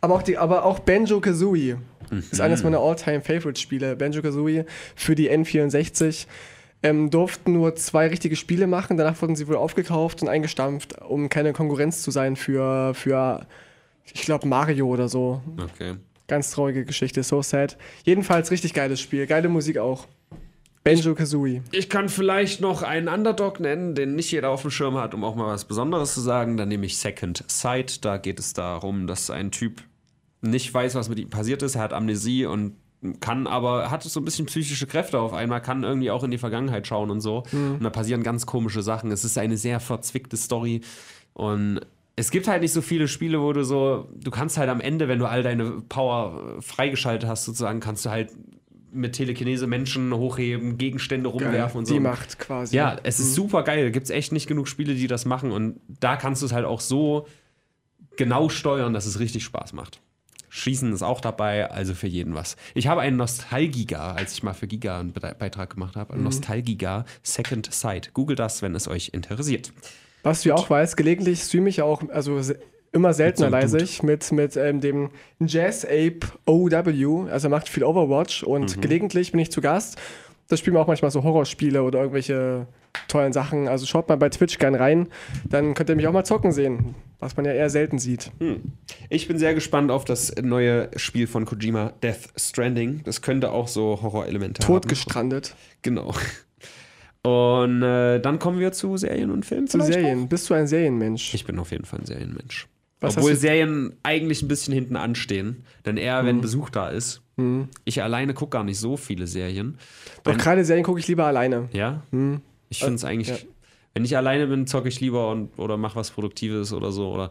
Aber auch, die, aber auch Banjo Kazooie ist eines meiner All-Time-Favorite-Spiele. Banjo Kazooie für die N64. Ähm, durften nur zwei richtige Spiele machen, danach wurden sie wohl aufgekauft und eingestampft, um keine Konkurrenz zu sein für, für ich glaube, Mario oder so. Okay. Ganz traurige Geschichte, so sad. Jedenfalls richtig geiles Spiel, geile Musik auch. Banjo Kazooie. Ich kann vielleicht noch einen Underdog nennen, den nicht jeder auf dem Schirm hat, um auch mal was Besonderes zu sagen. Dann nehme ich Second Sight. Da geht es darum, dass ein Typ nicht weiß, was mit ihm passiert ist. Er hat Amnesie und kann aber, hat so ein bisschen psychische Kräfte auf einmal, kann irgendwie auch in die Vergangenheit schauen und so. Und da passieren ganz komische Sachen. Es ist eine sehr verzwickte Story. Und es gibt halt nicht so viele Spiele, wo du so, du kannst halt am Ende, wenn du all deine Power freigeschaltet hast, sozusagen, kannst du halt mit Telekinese Menschen hochheben, Gegenstände rumwerfen und so. Die Macht quasi. Ja, es ist super geil. Gibt es echt nicht genug Spiele, die das machen. Und da kannst du es halt auch so genau steuern, dass es richtig Spaß macht. Schießen ist auch dabei, also für jeden was. Ich habe einen Nostalgiga, als ich mal für Giga einen Be- Beitrag gemacht habe. Ein Nostalgiga Second Sight. Google das, wenn es euch interessiert. Was du ja auch weißt, gelegentlich streame ich ja auch, also immer seltener leise ich, mit, mit ähm, dem Jazz Ape OW. Also er macht viel Overwatch und Mhm. gelegentlich bin ich zu Gast. Da spielen wir auch manchmal so Horrorspiele oder irgendwelche tollen Sachen. Also schaut mal bei Twitch gern rein, dann könnt ihr mich auch mal zocken sehen, was man ja eher selten sieht. Ich bin sehr gespannt auf das neue Spiel von Kojima, Death Stranding. Das könnte auch so Horrorelemente haben. Totgestrandet. Genau. Und äh, dann kommen wir zu Serien und Filmen. Zu Serien. Bist du ein Serienmensch? Ich bin auf jeden Fall ein Serienmensch. Was Obwohl Serien eigentlich ein bisschen hinten anstehen. Denn eher, Mhm. wenn Besuch da ist. Ich alleine gucke gar nicht so viele Serien. Doch gerade Serien gucke ich lieber alleine. Ja? Ich finde es eigentlich. ja. Wenn ich alleine bin, zocke ich lieber und, oder mache was Produktives oder so. Oder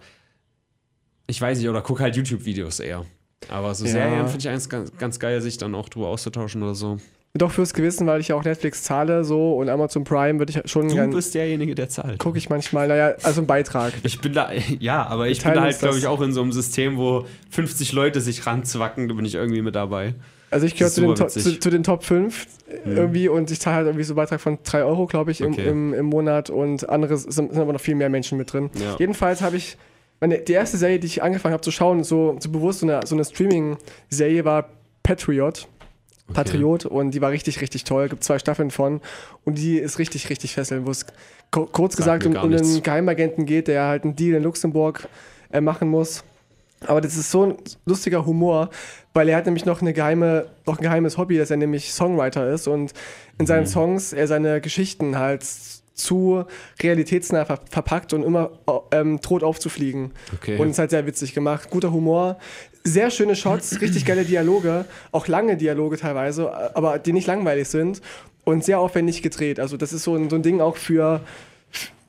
ich weiß nicht, oder gucke halt YouTube-Videos eher. Aber so Ja. Serien finde ich eigentlich ganz, ganz geil, sich dann auch drüber auszutauschen oder so. Doch fürs Gewissen, weil ich ja auch Netflix zahle so und Amazon Prime würde ich schon Du gern. bist derjenige, der zahlt. Gucke ich manchmal, naja, also ein Beitrag. Ich bin da, *laughs* ja, aber ich bin da halt, glaube ich, auch in so einem System, wo 50 Leute sich ranzwacken, da bin ich irgendwie mit dabei. Also ich gehöre zu, zu, zu den Top 5 irgendwie und ich zahle halt irgendwie so einen Beitrag von 3 Euro, glaube ich, im, Okay. im, im Monat und andere sind, sind aber noch viel mehr Menschen mit drin. Ja. Jedenfalls habe ich, meine, die erste Serie, die ich angefangen habe zu schauen, so, so bewusst so eine, so eine Streaming-Serie war Patriot. Patriot und die war richtig, richtig toll. Gibt zwei Staffeln von und die ist richtig, richtig fesselnd, wo es kurz gesagt mir um, um einen. Geheimagenten geht, der halt einen Deal in Luxemburg äh, machen muss. Aber das ist so ein lustiger Humor, weil er hat nämlich noch eine geheime, noch ein geheimes Hobby, dass er nämlich Songwriter ist und in Mhm. seinen Songs er seine Geschichten halt zu realitätsnah ver verpackt und immer ähm, tot aufzufliegen. Okay. Und es ist halt sehr witzig gemacht. Guter Humor, sehr schöne Shots, *clears throat* richtig geile Dialoge, auch lange Dialoge teilweise, aber die nicht langweilig sind und sehr aufwendig gedreht. Also das ist so ein, so ein Ding auch für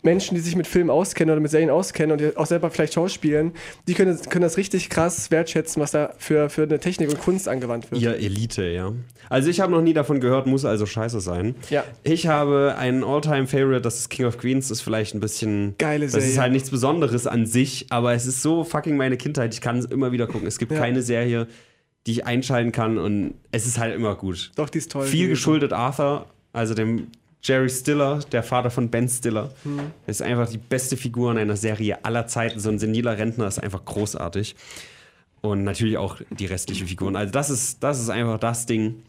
Menschen, die sich mit Filmen auskennen oder mit Serien auskennen und auch selber vielleicht schauspielen, die können, können das richtig krass wertschätzen, was da für, für eine Technik und Kunst angewandt wird. Ihr Elite, ja. Also ich habe noch nie davon gehört, muss also scheiße sein. Ja. Ich habe einen All-Time-Favorite, das ist King of Queens, das ist vielleicht ein bisschen... Geile Das ist Serie. halt nichts Besonderes an sich, aber es ist so fucking meine Kindheit, ich kann es immer wieder gucken. Es gibt Ja. keine Serie, die ich einschalten kann und es ist halt immer gut. Doch, die ist toll. Viel geschuldet Arthur, also dem Jerry Stiller, der Vater von Ben Stiller. Hm. Ist einfach die beste Figur in einer Serie aller Zeiten. So ein seniler Rentner ist einfach großartig. Und natürlich auch die restlichen Figuren. Also das ist, das ist einfach das Ding.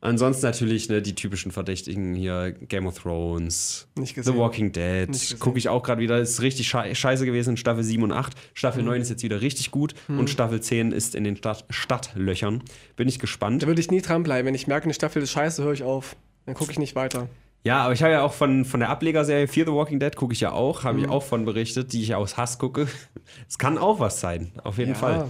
Ansonsten natürlich ne, die typischen Verdächtigen hier, Game of Thrones. The Walking Dead, gucke ich auch gerade wieder, ist richtig schei scheiße gewesen in Staffel 7 und 8. Staffel Hm. 9 ist jetzt wieder richtig gut und Staffel 10 ist in den Stadt Stadtlöchern. Bin ich gespannt. Da würde ich nie dranbleiben. Wenn ich merke, eine Staffel ist scheiße, höre ich auf. Dann gucke ich nicht weiter. Ja, aber ich habe ja auch von, von der Ablegerserie Fear the Walking Dead gucke ich ja auch, habe Mhm. ich auch von berichtet, die ich aus Hass gucke. *laughs* Es kann auch was sein, auf jeden Fall.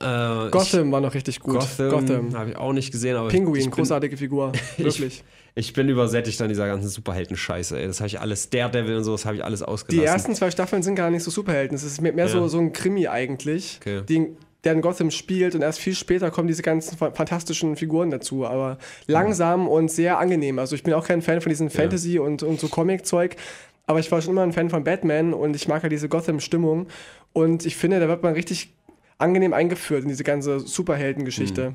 Äh, Gotham war noch richtig Ich, gut. Gotham, Gotham. habe ich auch nicht gesehen, aber Pinguin, ich, ich bin, großartige Figur. *laughs* Wirklich. ich bin übersättigt an dieser ganzen Superhelden-Scheiße. ey. Das habe ich alles, Daredevil und so, das habe ich alles ausgelassen. Die ersten zwei Staffeln sind gar nicht so Superhelden. Es ist mehr, mehr Ja. so, so ein Krimi eigentlich, Okay. die, der in Gotham spielt und erst viel später kommen diese ganzen fa- fantastischen Figuren dazu. Aber langsam und sehr angenehm. Also ich bin auch kein Fan von diesem Fantasy und, und so Comic-Zeug. Aber ich war schon immer ein Fan von Batman und ich mag ja diese Gotham-Stimmung. Und ich finde, da wird man richtig angenehm eingeführt in diese ganze Superhelden-Geschichte.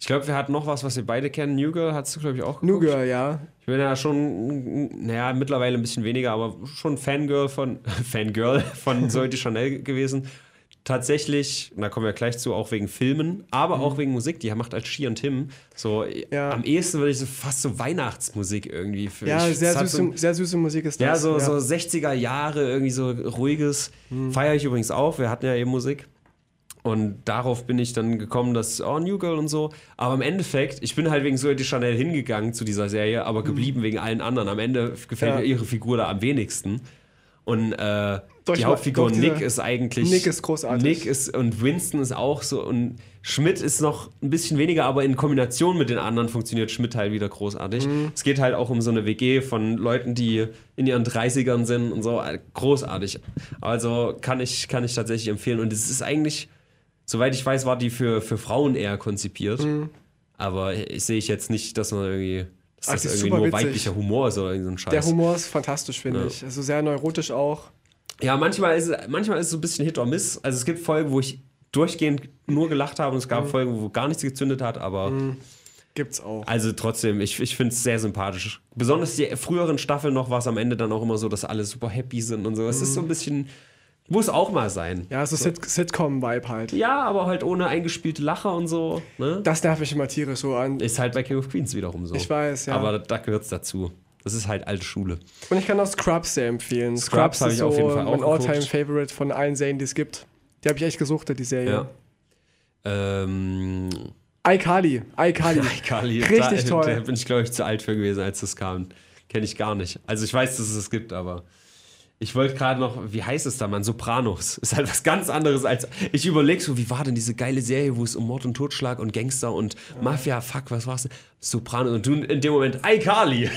Ich glaube, wir hatten noch was, was wir beide kennen. New Girl hast du, glaube ich, auch New geguckt. Girl, ja. Ich bin ja schon, naja, mittlerweile ein bisschen weniger, aber schon Fangirl von, *laughs* Fangirl von Zoe Chanel gewesen. Tatsächlich, da kommen wir gleich zu, auch wegen Filmen, aber auch wegen Musik. Die macht als She und Tim so Mhm. Ja. am ehesten würde ich so fast so Weihnachtsmusik irgendwie für Ja, ich, sehr süße, so, sehr süße Musik ist ja, das. so, so 60er Jahre, irgendwie so ruhiges. Mhm. Feiere ich übrigens auch. Wir hatten ja eben Musik. Und darauf bin ich dann gekommen, dass, oh, New Girl und so. Aber im Endeffekt, ich bin halt wegen Zoe de Chanel hingegangen zu dieser Serie, aber geblieben wegen allen anderen. Am Ende gefällt Mhm. Ja. mir ihre Figur da am wenigsten. Und äh, Die Hauptfigur dieser- Nick ist eigentlich. Nick ist großartig. Nick ist und Winston ist auch so. Und Schmidt ist noch ein bisschen weniger, aber in Kombination mit den anderen funktioniert Schmidt halt wieder großartig. Mhm. Es geht halt auch um so eine WG von Leuten, die in ihren 30ern sind und so. Großartig. Also kann ich, kann ich tatsächlich empfehlen. Und es ist eigentlich, soweit ich weiß, war die für, für Frauen eher konzipiert. Mhm. Aber ich sehe ich jetzt nicht, dass man irgendwie. Dass Ach, das ist irgendwie super nur witzig. weiblicher Humor ist oder so ein Scheiß. Der Humor ist fantastisch, finde Ja. ich. Also sehr neurotisch auch. Ja, manchmal ist, es- manchmal ist es so ein bisschen Hit or Miss. Also es gibt Folgen, wo ich durchgehend nur gelacht habe und es Mhm. gab Folgen, wo gar nichts gezündet hat, aber Gibt's auch. also trotzdem, ich, ich finde es sehr sympathisch. Besonders die früheren Staffeln noch war es am Ende dann auch immer so, dass alle super happy sind und so. Es ist so ein bisschen, muss auch mal sein. Mhm. Ja, so Sit Sitcom-Vibe halt. Ja, aber halt ohne eingespielte Lacher und so. Ne? Das nervt mich immer tierisch so an. Ist halt bei King of Queens wiederum so. Ich weiß, ja. Aber da gehört es dazu. Das ist halt alte Schule. Und ich kann auch Scrubs sehr empfehlen. Scrubs hab ist ich auf jeden Fall auch mein. All-Time-Favorite von allen Serien, die es gibt. Die habe ich echt gesuchtet, die Serie. Ja. Ähm, iCarly. iCarly. Kali, Richtig *laughs* da, toll. Da bin ich, glaube ich, zu alt für gewesen, als das kam. Kenne ich gar nicht. Also ich weiß, dass es es gibt, aber ich wollte gerade noch, wie heißt es da, man? Sopranos. Ist halt was ganz anderes als. Ich überlege so, wie war denn diese geile Serie, wo es um Mord und Totschlag und Gangster und Mafia, fuck, was war's denn? Sopranos und du in dem Moment iCarly.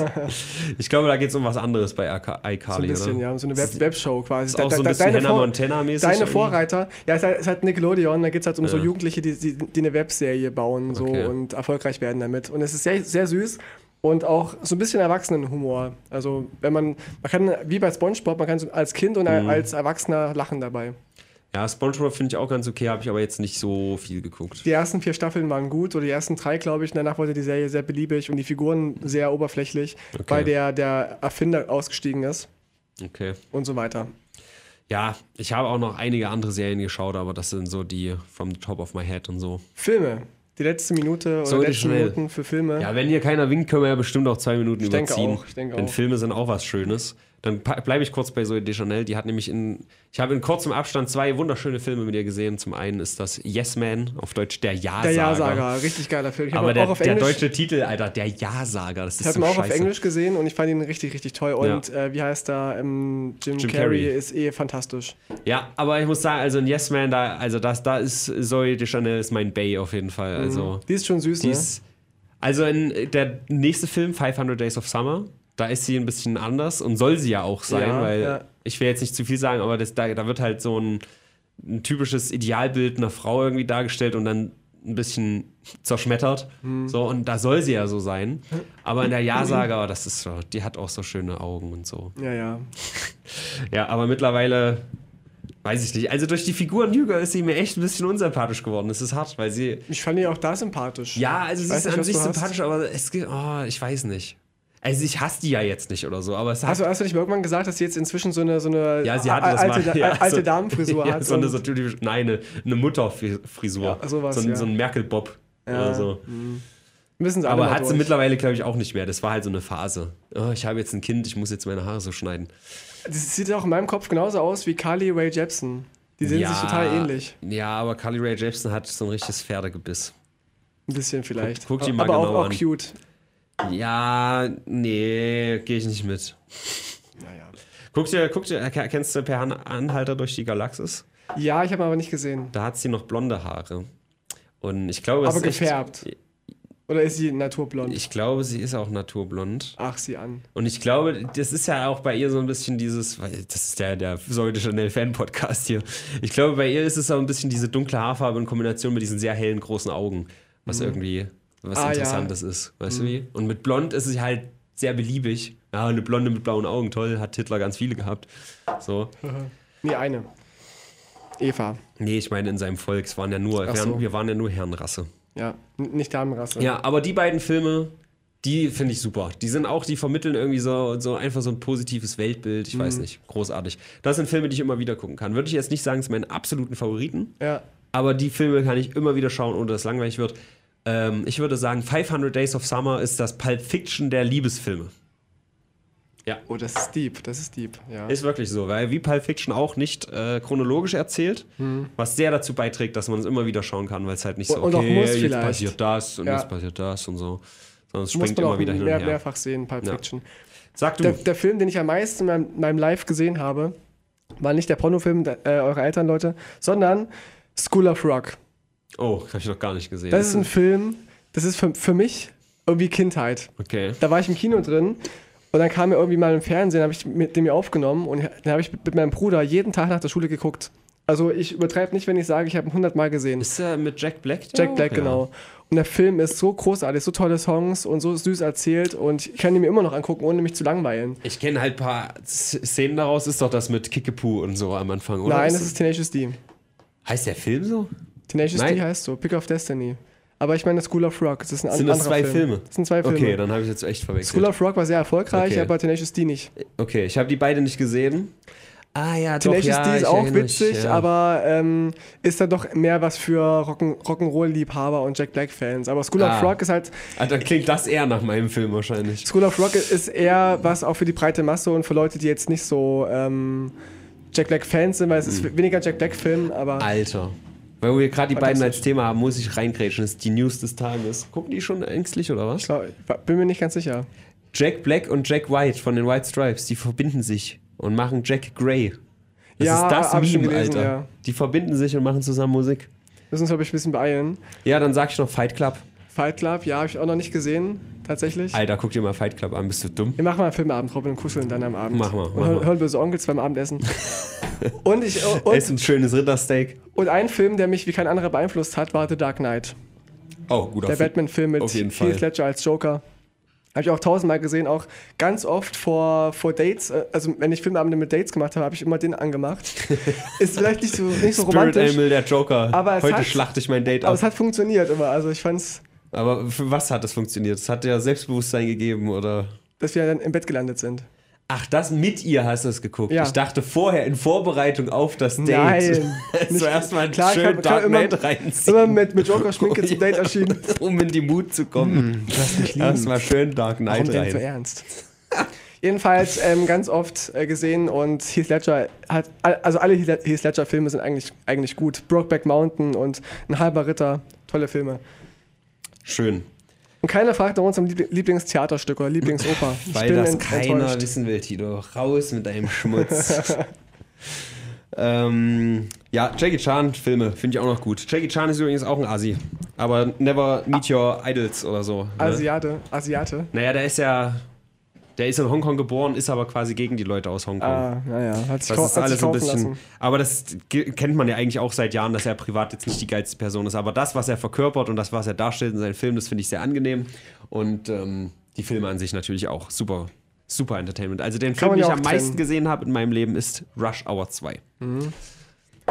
*laughs* ich glaube, da geht es um was anderes bei So ein iCarly, bisschen, oder? ja, so eine Web Webshow quasi. Ist auch so ein bisschen Hannah Montana-mäßig Deine irgendwie? Vorreiter, ja, es ist halt, Nickelodeon, da geht es halt um so Ja. Jugendliche, die, die, die eine Webserie bauen so, Okay. und erfolgreich werden damit. Und es ist sehr, sehr süß und auch so ein bisschen Erwachsenenhumor. Also, wenn man, man kann, wie bei Spongebob, man kann so als Kind und Mhm. als Erwachsener lachen dabei. Ja, Spongebob finde ich auch ganz okay, habe ich aber jetzt nicht so viel geguckt. Die ersten vier Staffeln waren gut, oder die ersten drei, glaube ich. Und danach wurde die Serie sehr beliebig und die Figuren sehr oberflächlich, weil der, der Erfinder ausgestiegen ist Okay. und so weiter. Ja, ich habe auch noch einige andere Serien geschaut, aber das sind so die from the top of my head und so. Filme. Die letzte Minute oder So, letzten schnell. Minuten für Filme. Ja, wenn hier keiner winkt, können wir ja bestimmt auch zwei Minuten Ich denke überziehen. auch, ich denke Denn auch. Filme sind auch was Schönes. Dann bleibe ich kurz bei Zoe Deschanel. Die hat nämlich in, ich habe in kurzem Abstand zwei wunderschöne Filme mit ihr gesehen. Zum einen ist das Yes Man, auf Deutsch Der Ja-Sager. Der Ja-Sager, richtig geiler Film. Ich habe Aber der, auch auf der deutsche Titel, Alter, Der Ja-Sager, das ist ich hab so ihn auch scheiße. auf Englisch gesehen und ich fand ihn richtig, richtig toll. Und äh, wie heißt er? Ähm, Jim, Jim Carrey, Carrey. ist eh fantastisch. Ja, aber ich muss sagen, also ein Yes Man, da, also das, da ist Zoe Deschanel ist mein Bay auf jeden Fall. Also Die ist schon süß, Die ne? ist, also in der nächste Film, 500 Days of Summer, da ist sie ein bisschen anders und soll sie ja auch sein, Ja, weil ja. ich will jetzt nicht zu viel sagen, aber das, da, da wird halt so ein, ein typisches Idealbild einer Frau irgendwie dargestellt und dann ein bisschen zerschmettert. Hm. So, und da soll sie ja so sein. Aber in der Ja-Sager, das ist so, die hat auch so schöne Augen und so. Ja, ja. *laughs* Ja, aber mittlerweile weiß ich nicht. Also durch die Figur Girl ist sie mir echt ein bisschen unsympathisch geworden. Das ist hart, weil sie Ich fand ihn auch da sympathisch. ja, also sie ist an sich du hast. sympathisch, aber es gibt, oh, ich weiß nicht. Also ich hasse die ja jetzt nicht oder so, aber es hat, Hast du, hast du nicht mal irgendwann gesagt, dass sie jetzt inzwischen so eine, so eine ja, sie hatte das alte, mal, ja, alte so, Damenfrisur *laughs* ja, hat? So eine, so typisch, nein, eine, eine Mutterfrisur. Ja, sowas, so, ein, ja. so ein Merkel-Bob oder so. Müssen sie Aber hat sie durch. mittlerweile, glaube ich, auch nicht mehr. Das war halt so eine Phase. Oh, ich habe jetzt ein Kind, ich muss jetzt meine Haare so schneiden. Das sieht auch in meinem Kopf genauso aus wie Carly Ray Jepsen. Die sehen sich total ähnlich. Ja, aber Carly Rae Jepsen hat so ein richtiges Pferdegebiss. Ein bisschen vielleicht. Guck- guck die mal Aber auch, genau auch an. cute. Ja, nee, gehe ich nicht mit. Naja. Guck dir, guck dir, kennst du Per Anhalter durch die Galaxis? Ja, ich habe ihn aber nicht gesehen. Da hat sie noch blonde Haare. Und ich glaube, es Aber ist echt- gefärbt. Oder ist sie naturblond? Ich glaube, sie ist auch naturblond. Ach, sie an. Und ich glaube, das ist ja auch bei ihr so ein bisschen dieses, weil das ist der, der Zoe de Chanel Fan-Podcast hier. Ich glaube, bei ihr ist es auch ein bisschen diese dunkle Haarfarbe in Kombination mit diesen sehr hellen, großen Augen, was irgendwie was Ah, ja. Interessantes ist. Weißt du wie? Und mit blond ist sie halt sehr beliebig. Ja, eine Blonde mit blauen Augen, toll, hat Hitler ganz viele gehabt. So. *laughs* Nee, eine. Eva. Nee, ich meine in seinem Volk, es waren ja nur, so. wir waren ja nur Herrenrasse. Ja, nicht Damenrasse. Ja, aber die beiden Filme, die finde ich super. Die sind auch, die vermitteln irgendwie so, so einfach so ein positives Weltbild. Ich Mhm. weiß nicht, großartig. Das sind Filme, die ich immer wieder gucken kann. Würde ich jetzt nicht sagen, es sind meine absoluten Favoriten, Ja. aber die Filme kann ich immer wieder schauen, ohne dass es langweilig wird. Ähm, ich würde sagen, 500 Days of Summer ist das Pulp Fiction der Liebesfilme. Ja. Oh, das ist deep, das ist deep, ja. Ist wirklich so, weil wie Pulp Fiction auch nicht äh, chronologisch erzählt, was sehr dazu beiträgt, dass man es immer wieder schauen kann, weil es halt nicht so, Und- und auch okay, muss jetzt vielleicht. passiert das und Ja. jetzt passiert das und so. Sondern es Muss springt man immer auch wieder hin mehr, und her. mehrfach sehen, Pulp Ja. Fiction. Sag du. Der, der Film, den ich am meisten in meinem, meinem Live gesehen habe, war nicht der Pornofilm äh, eurer Eltern, Leute, sondern School of Rock. Oh, habe ich noch gar nicht gesehen. Das ist ein Film, das ist für, für mich irgendwie Kindheit. okay. Da war ich im Kino drin und dann kam er irgendwie mal im Fernsehen, habe ich mit dem mir aufgenommen und dann habe ich mit meinem Bruder jeden Tag nach der Schule geguckt. Also ich übertreibe nicht, wenn ich sage, ich habe ihn 100 Mal gesehen. Ist er mit Jack Black? Jack? Black, Ja. genau. Und der Film ist so großartig, so tolle Songs und so süß erzählt und ich kann ihn mir immer noch angucken, ohne mich zu langweilen. Ich kenne halt ein paar Szenen daraus. Ist doch das mit Kickapoo und so am Anfang, oder? Nein, das ist Tenacious D. heißt der Film so? Tenacious Nein. D heißt so, Pick of Destiny. Aber ich meine School of Rock, das ist ein Sind das zwei Film. Filme? Das sind zwei Filme. Okay, dann habe ich jetzt echt verwechselt. School of Rock war sehr erfolgreich, Okay. aber Tenacious D nicht. Okay, ich habe die beide nicht gesehen. Ah ja, doch, Tenacious ja, D ist auch erinnere mich, witzig, ja. aber ähm, ist da doch mehr was für Rock'n- Rock'n'Roll-Liebhaber und Jack Black-Fans. Aber School Ah. of Rock ist halt, dann klingt das eher nach meinem Film wahrscheinlich. School of Rock ist eher was auch für die breite Masse und für Leute, die jetzt nicht so ähm, Jack Black-Fans sind, weil es Hm. ist weniger Jack Black-Film, aber Alter. Weil wir gerade die beiden Fantastisch. als Thema haben, muss ich reingrätschen. Das ist die News des Tages. Gucken die schon ängstlich oder was? ich glaub, bin mir nicht ganz sicher. Jack Black und Jack White von den White Stripes, die verbinden sich und machen Jack Grey. Das Ja, ist das Meme, gelesen, Alter. ja. Die verbinden sich und machen zusammen Musik. Müssen uns, glaube ich, ein bisschen beeilen. Ja, dann sag ich noch Fight Club. Fight Club, ja, habe ich auch noch nicht gesehen, tatsächlich. Alter, guck dir mal Fight Club an, bist du dumm? Wir machen mal einen Filmabend, Robin, und kuscheln dann am Abend. Mach mal, Und mach hören, mal. hören böse Onkels beim Abendessen. *laughs* und, ich, und, Ess ein schönes Rittersteak. und ein Film, der mich wie kein anderer beeinflusst hat, war The Dark Knight. Oh, guter Der Film. Batman-Film mit Heath. Ledger als Joker. Habe ich auch tausendmal gesehen, auch ganz oft vor, vor Dates. äh, Also, wenn ich Filmabende mit Dates gemacht habe, habe ich immer den angemacht. *laughs* Ist vielleicht nicht so, nicht so Spirit romantisch, Animal, der Joker. Aber Heute hat- schlachte ich mein Date aber ab. es hat funktioniert immer. Also, ich fand's, Aber für was hat es funktioniert? Es hat ja Selbstbewusstsein gegeben, oder? dass wir dann im Bett gelandet sind. Ach, das mit ihr hast du es geguckt. Ja. Ich dachte vorher in Vorbereitung auf das Date. Nein, *laughs* so erstmal Klar, schön kann- Dark immer- Knight reinziehen. Immer mit, mit Joker-Schminke zum Date erschienen. *laughs* um in die Mut zu kommen. Lass mich lieben. Erstmal schön Dark Warum Knight denn so rein. ernst? *laughs* Jedenfalls ähm, ganz oft äh, gesehen und Heath Ledger hat, also alle Heath Heath Ledger-Filme sind eigentlich, eigentlich gut. Brokeback Mountain und Ein halber Ritter, tolle Filme. Schön. Und keiner fragt nach unserem Liebl- Lieblingstheaterstück oder Lieblingsoper. Ich Weil das keiner enttäuscht. wissen will, Tito. Raus mit deinem Schmutz. *laughs* ähm, ja, Jackie Chan Filme finde ich auch noch gut. Jackie Chan ist übrigens auch ein Asi. Aber never meet your idols oder so. Ne? Asiate, Asiate. Naja, der ist ja. Der ist in Hongkong geboren, ist aber quasi gegen die Leute aus Hongkong. Ah, naja, hat sich, Das ist alles ein bisschen. lassen. Aber das kennt man ja eigentlich auch seit Jahren, dass er privat jetzt nicht die geilste Person ist. Aber das, was er verkörpert und das, was er darstellt in seinen Filmen, das finde ich sehr angenehm. Und ähm, die Filme an sich natürlich auch super, super Entertainment. Also den Film, man den ja ich am meisten trennen. gesehen habe in meinem Leben, ist Rush Hour 2.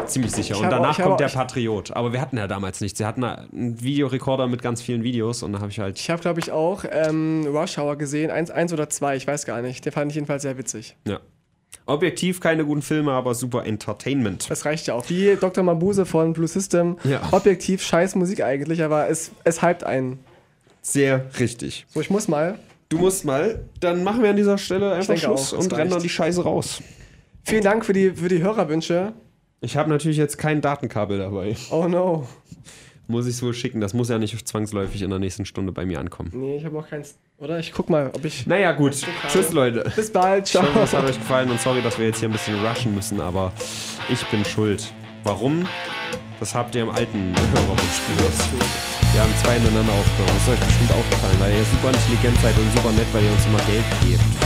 Ziemlich sicher. Ich Und auch- danach hab kommt auch- der Patriot. Aber wir hatten ja damals nichts. Sie hatten einen Videorekorder mit ganz vielen Videos und da habe ich halt. Ich habe, glaube ich, auch ähm, Rush Hour gesehen, eins, eins oder zwei, ich weiß gar nicht. Den fand ich jedenfalls sehr witzig. Ja. Objektiv keine guten Filme, aber super Entertainment. Das reicht ja auch. Wie Dr. Mabuse von Blue System. Ja. Objektiv scheiß Musik eigentlich, aber es, es hypt einen. Sehr richtig. So, ich muss mal. Du musst mal, dann machen wir an dieser Stelle einfach Schluss auch, und rennen dann reicht. die Scheiße raus. Vielen Dank für die, für die Hörerwünsche. Ich habe natürlich jetzt kein Datenkabel dabei. Oh no. Muss ich wohl schicken. Das muss ja nicht zwangsläufig in der nächsten Stunde bei mir ankommen. Nee, ich habe auch keins. Oder? Ich guck mal, ob ich. Naja, gut. Tschüss, Leute. Bis bald. Ciao. Ich hoffe, es hat euch gefallen und sorry, dass wir jetzt hier ein bisschen rushen müssen, aber ich bin schuld. Warum? Das habt ihr im alten Hörerwunsch gehört. Wir haben zwei ineinander aufgenommen. Das ist euch bestimmt aufgefallen, weil ihr super intelligent seid und super nett, weil ihr uns immer Geld gebt.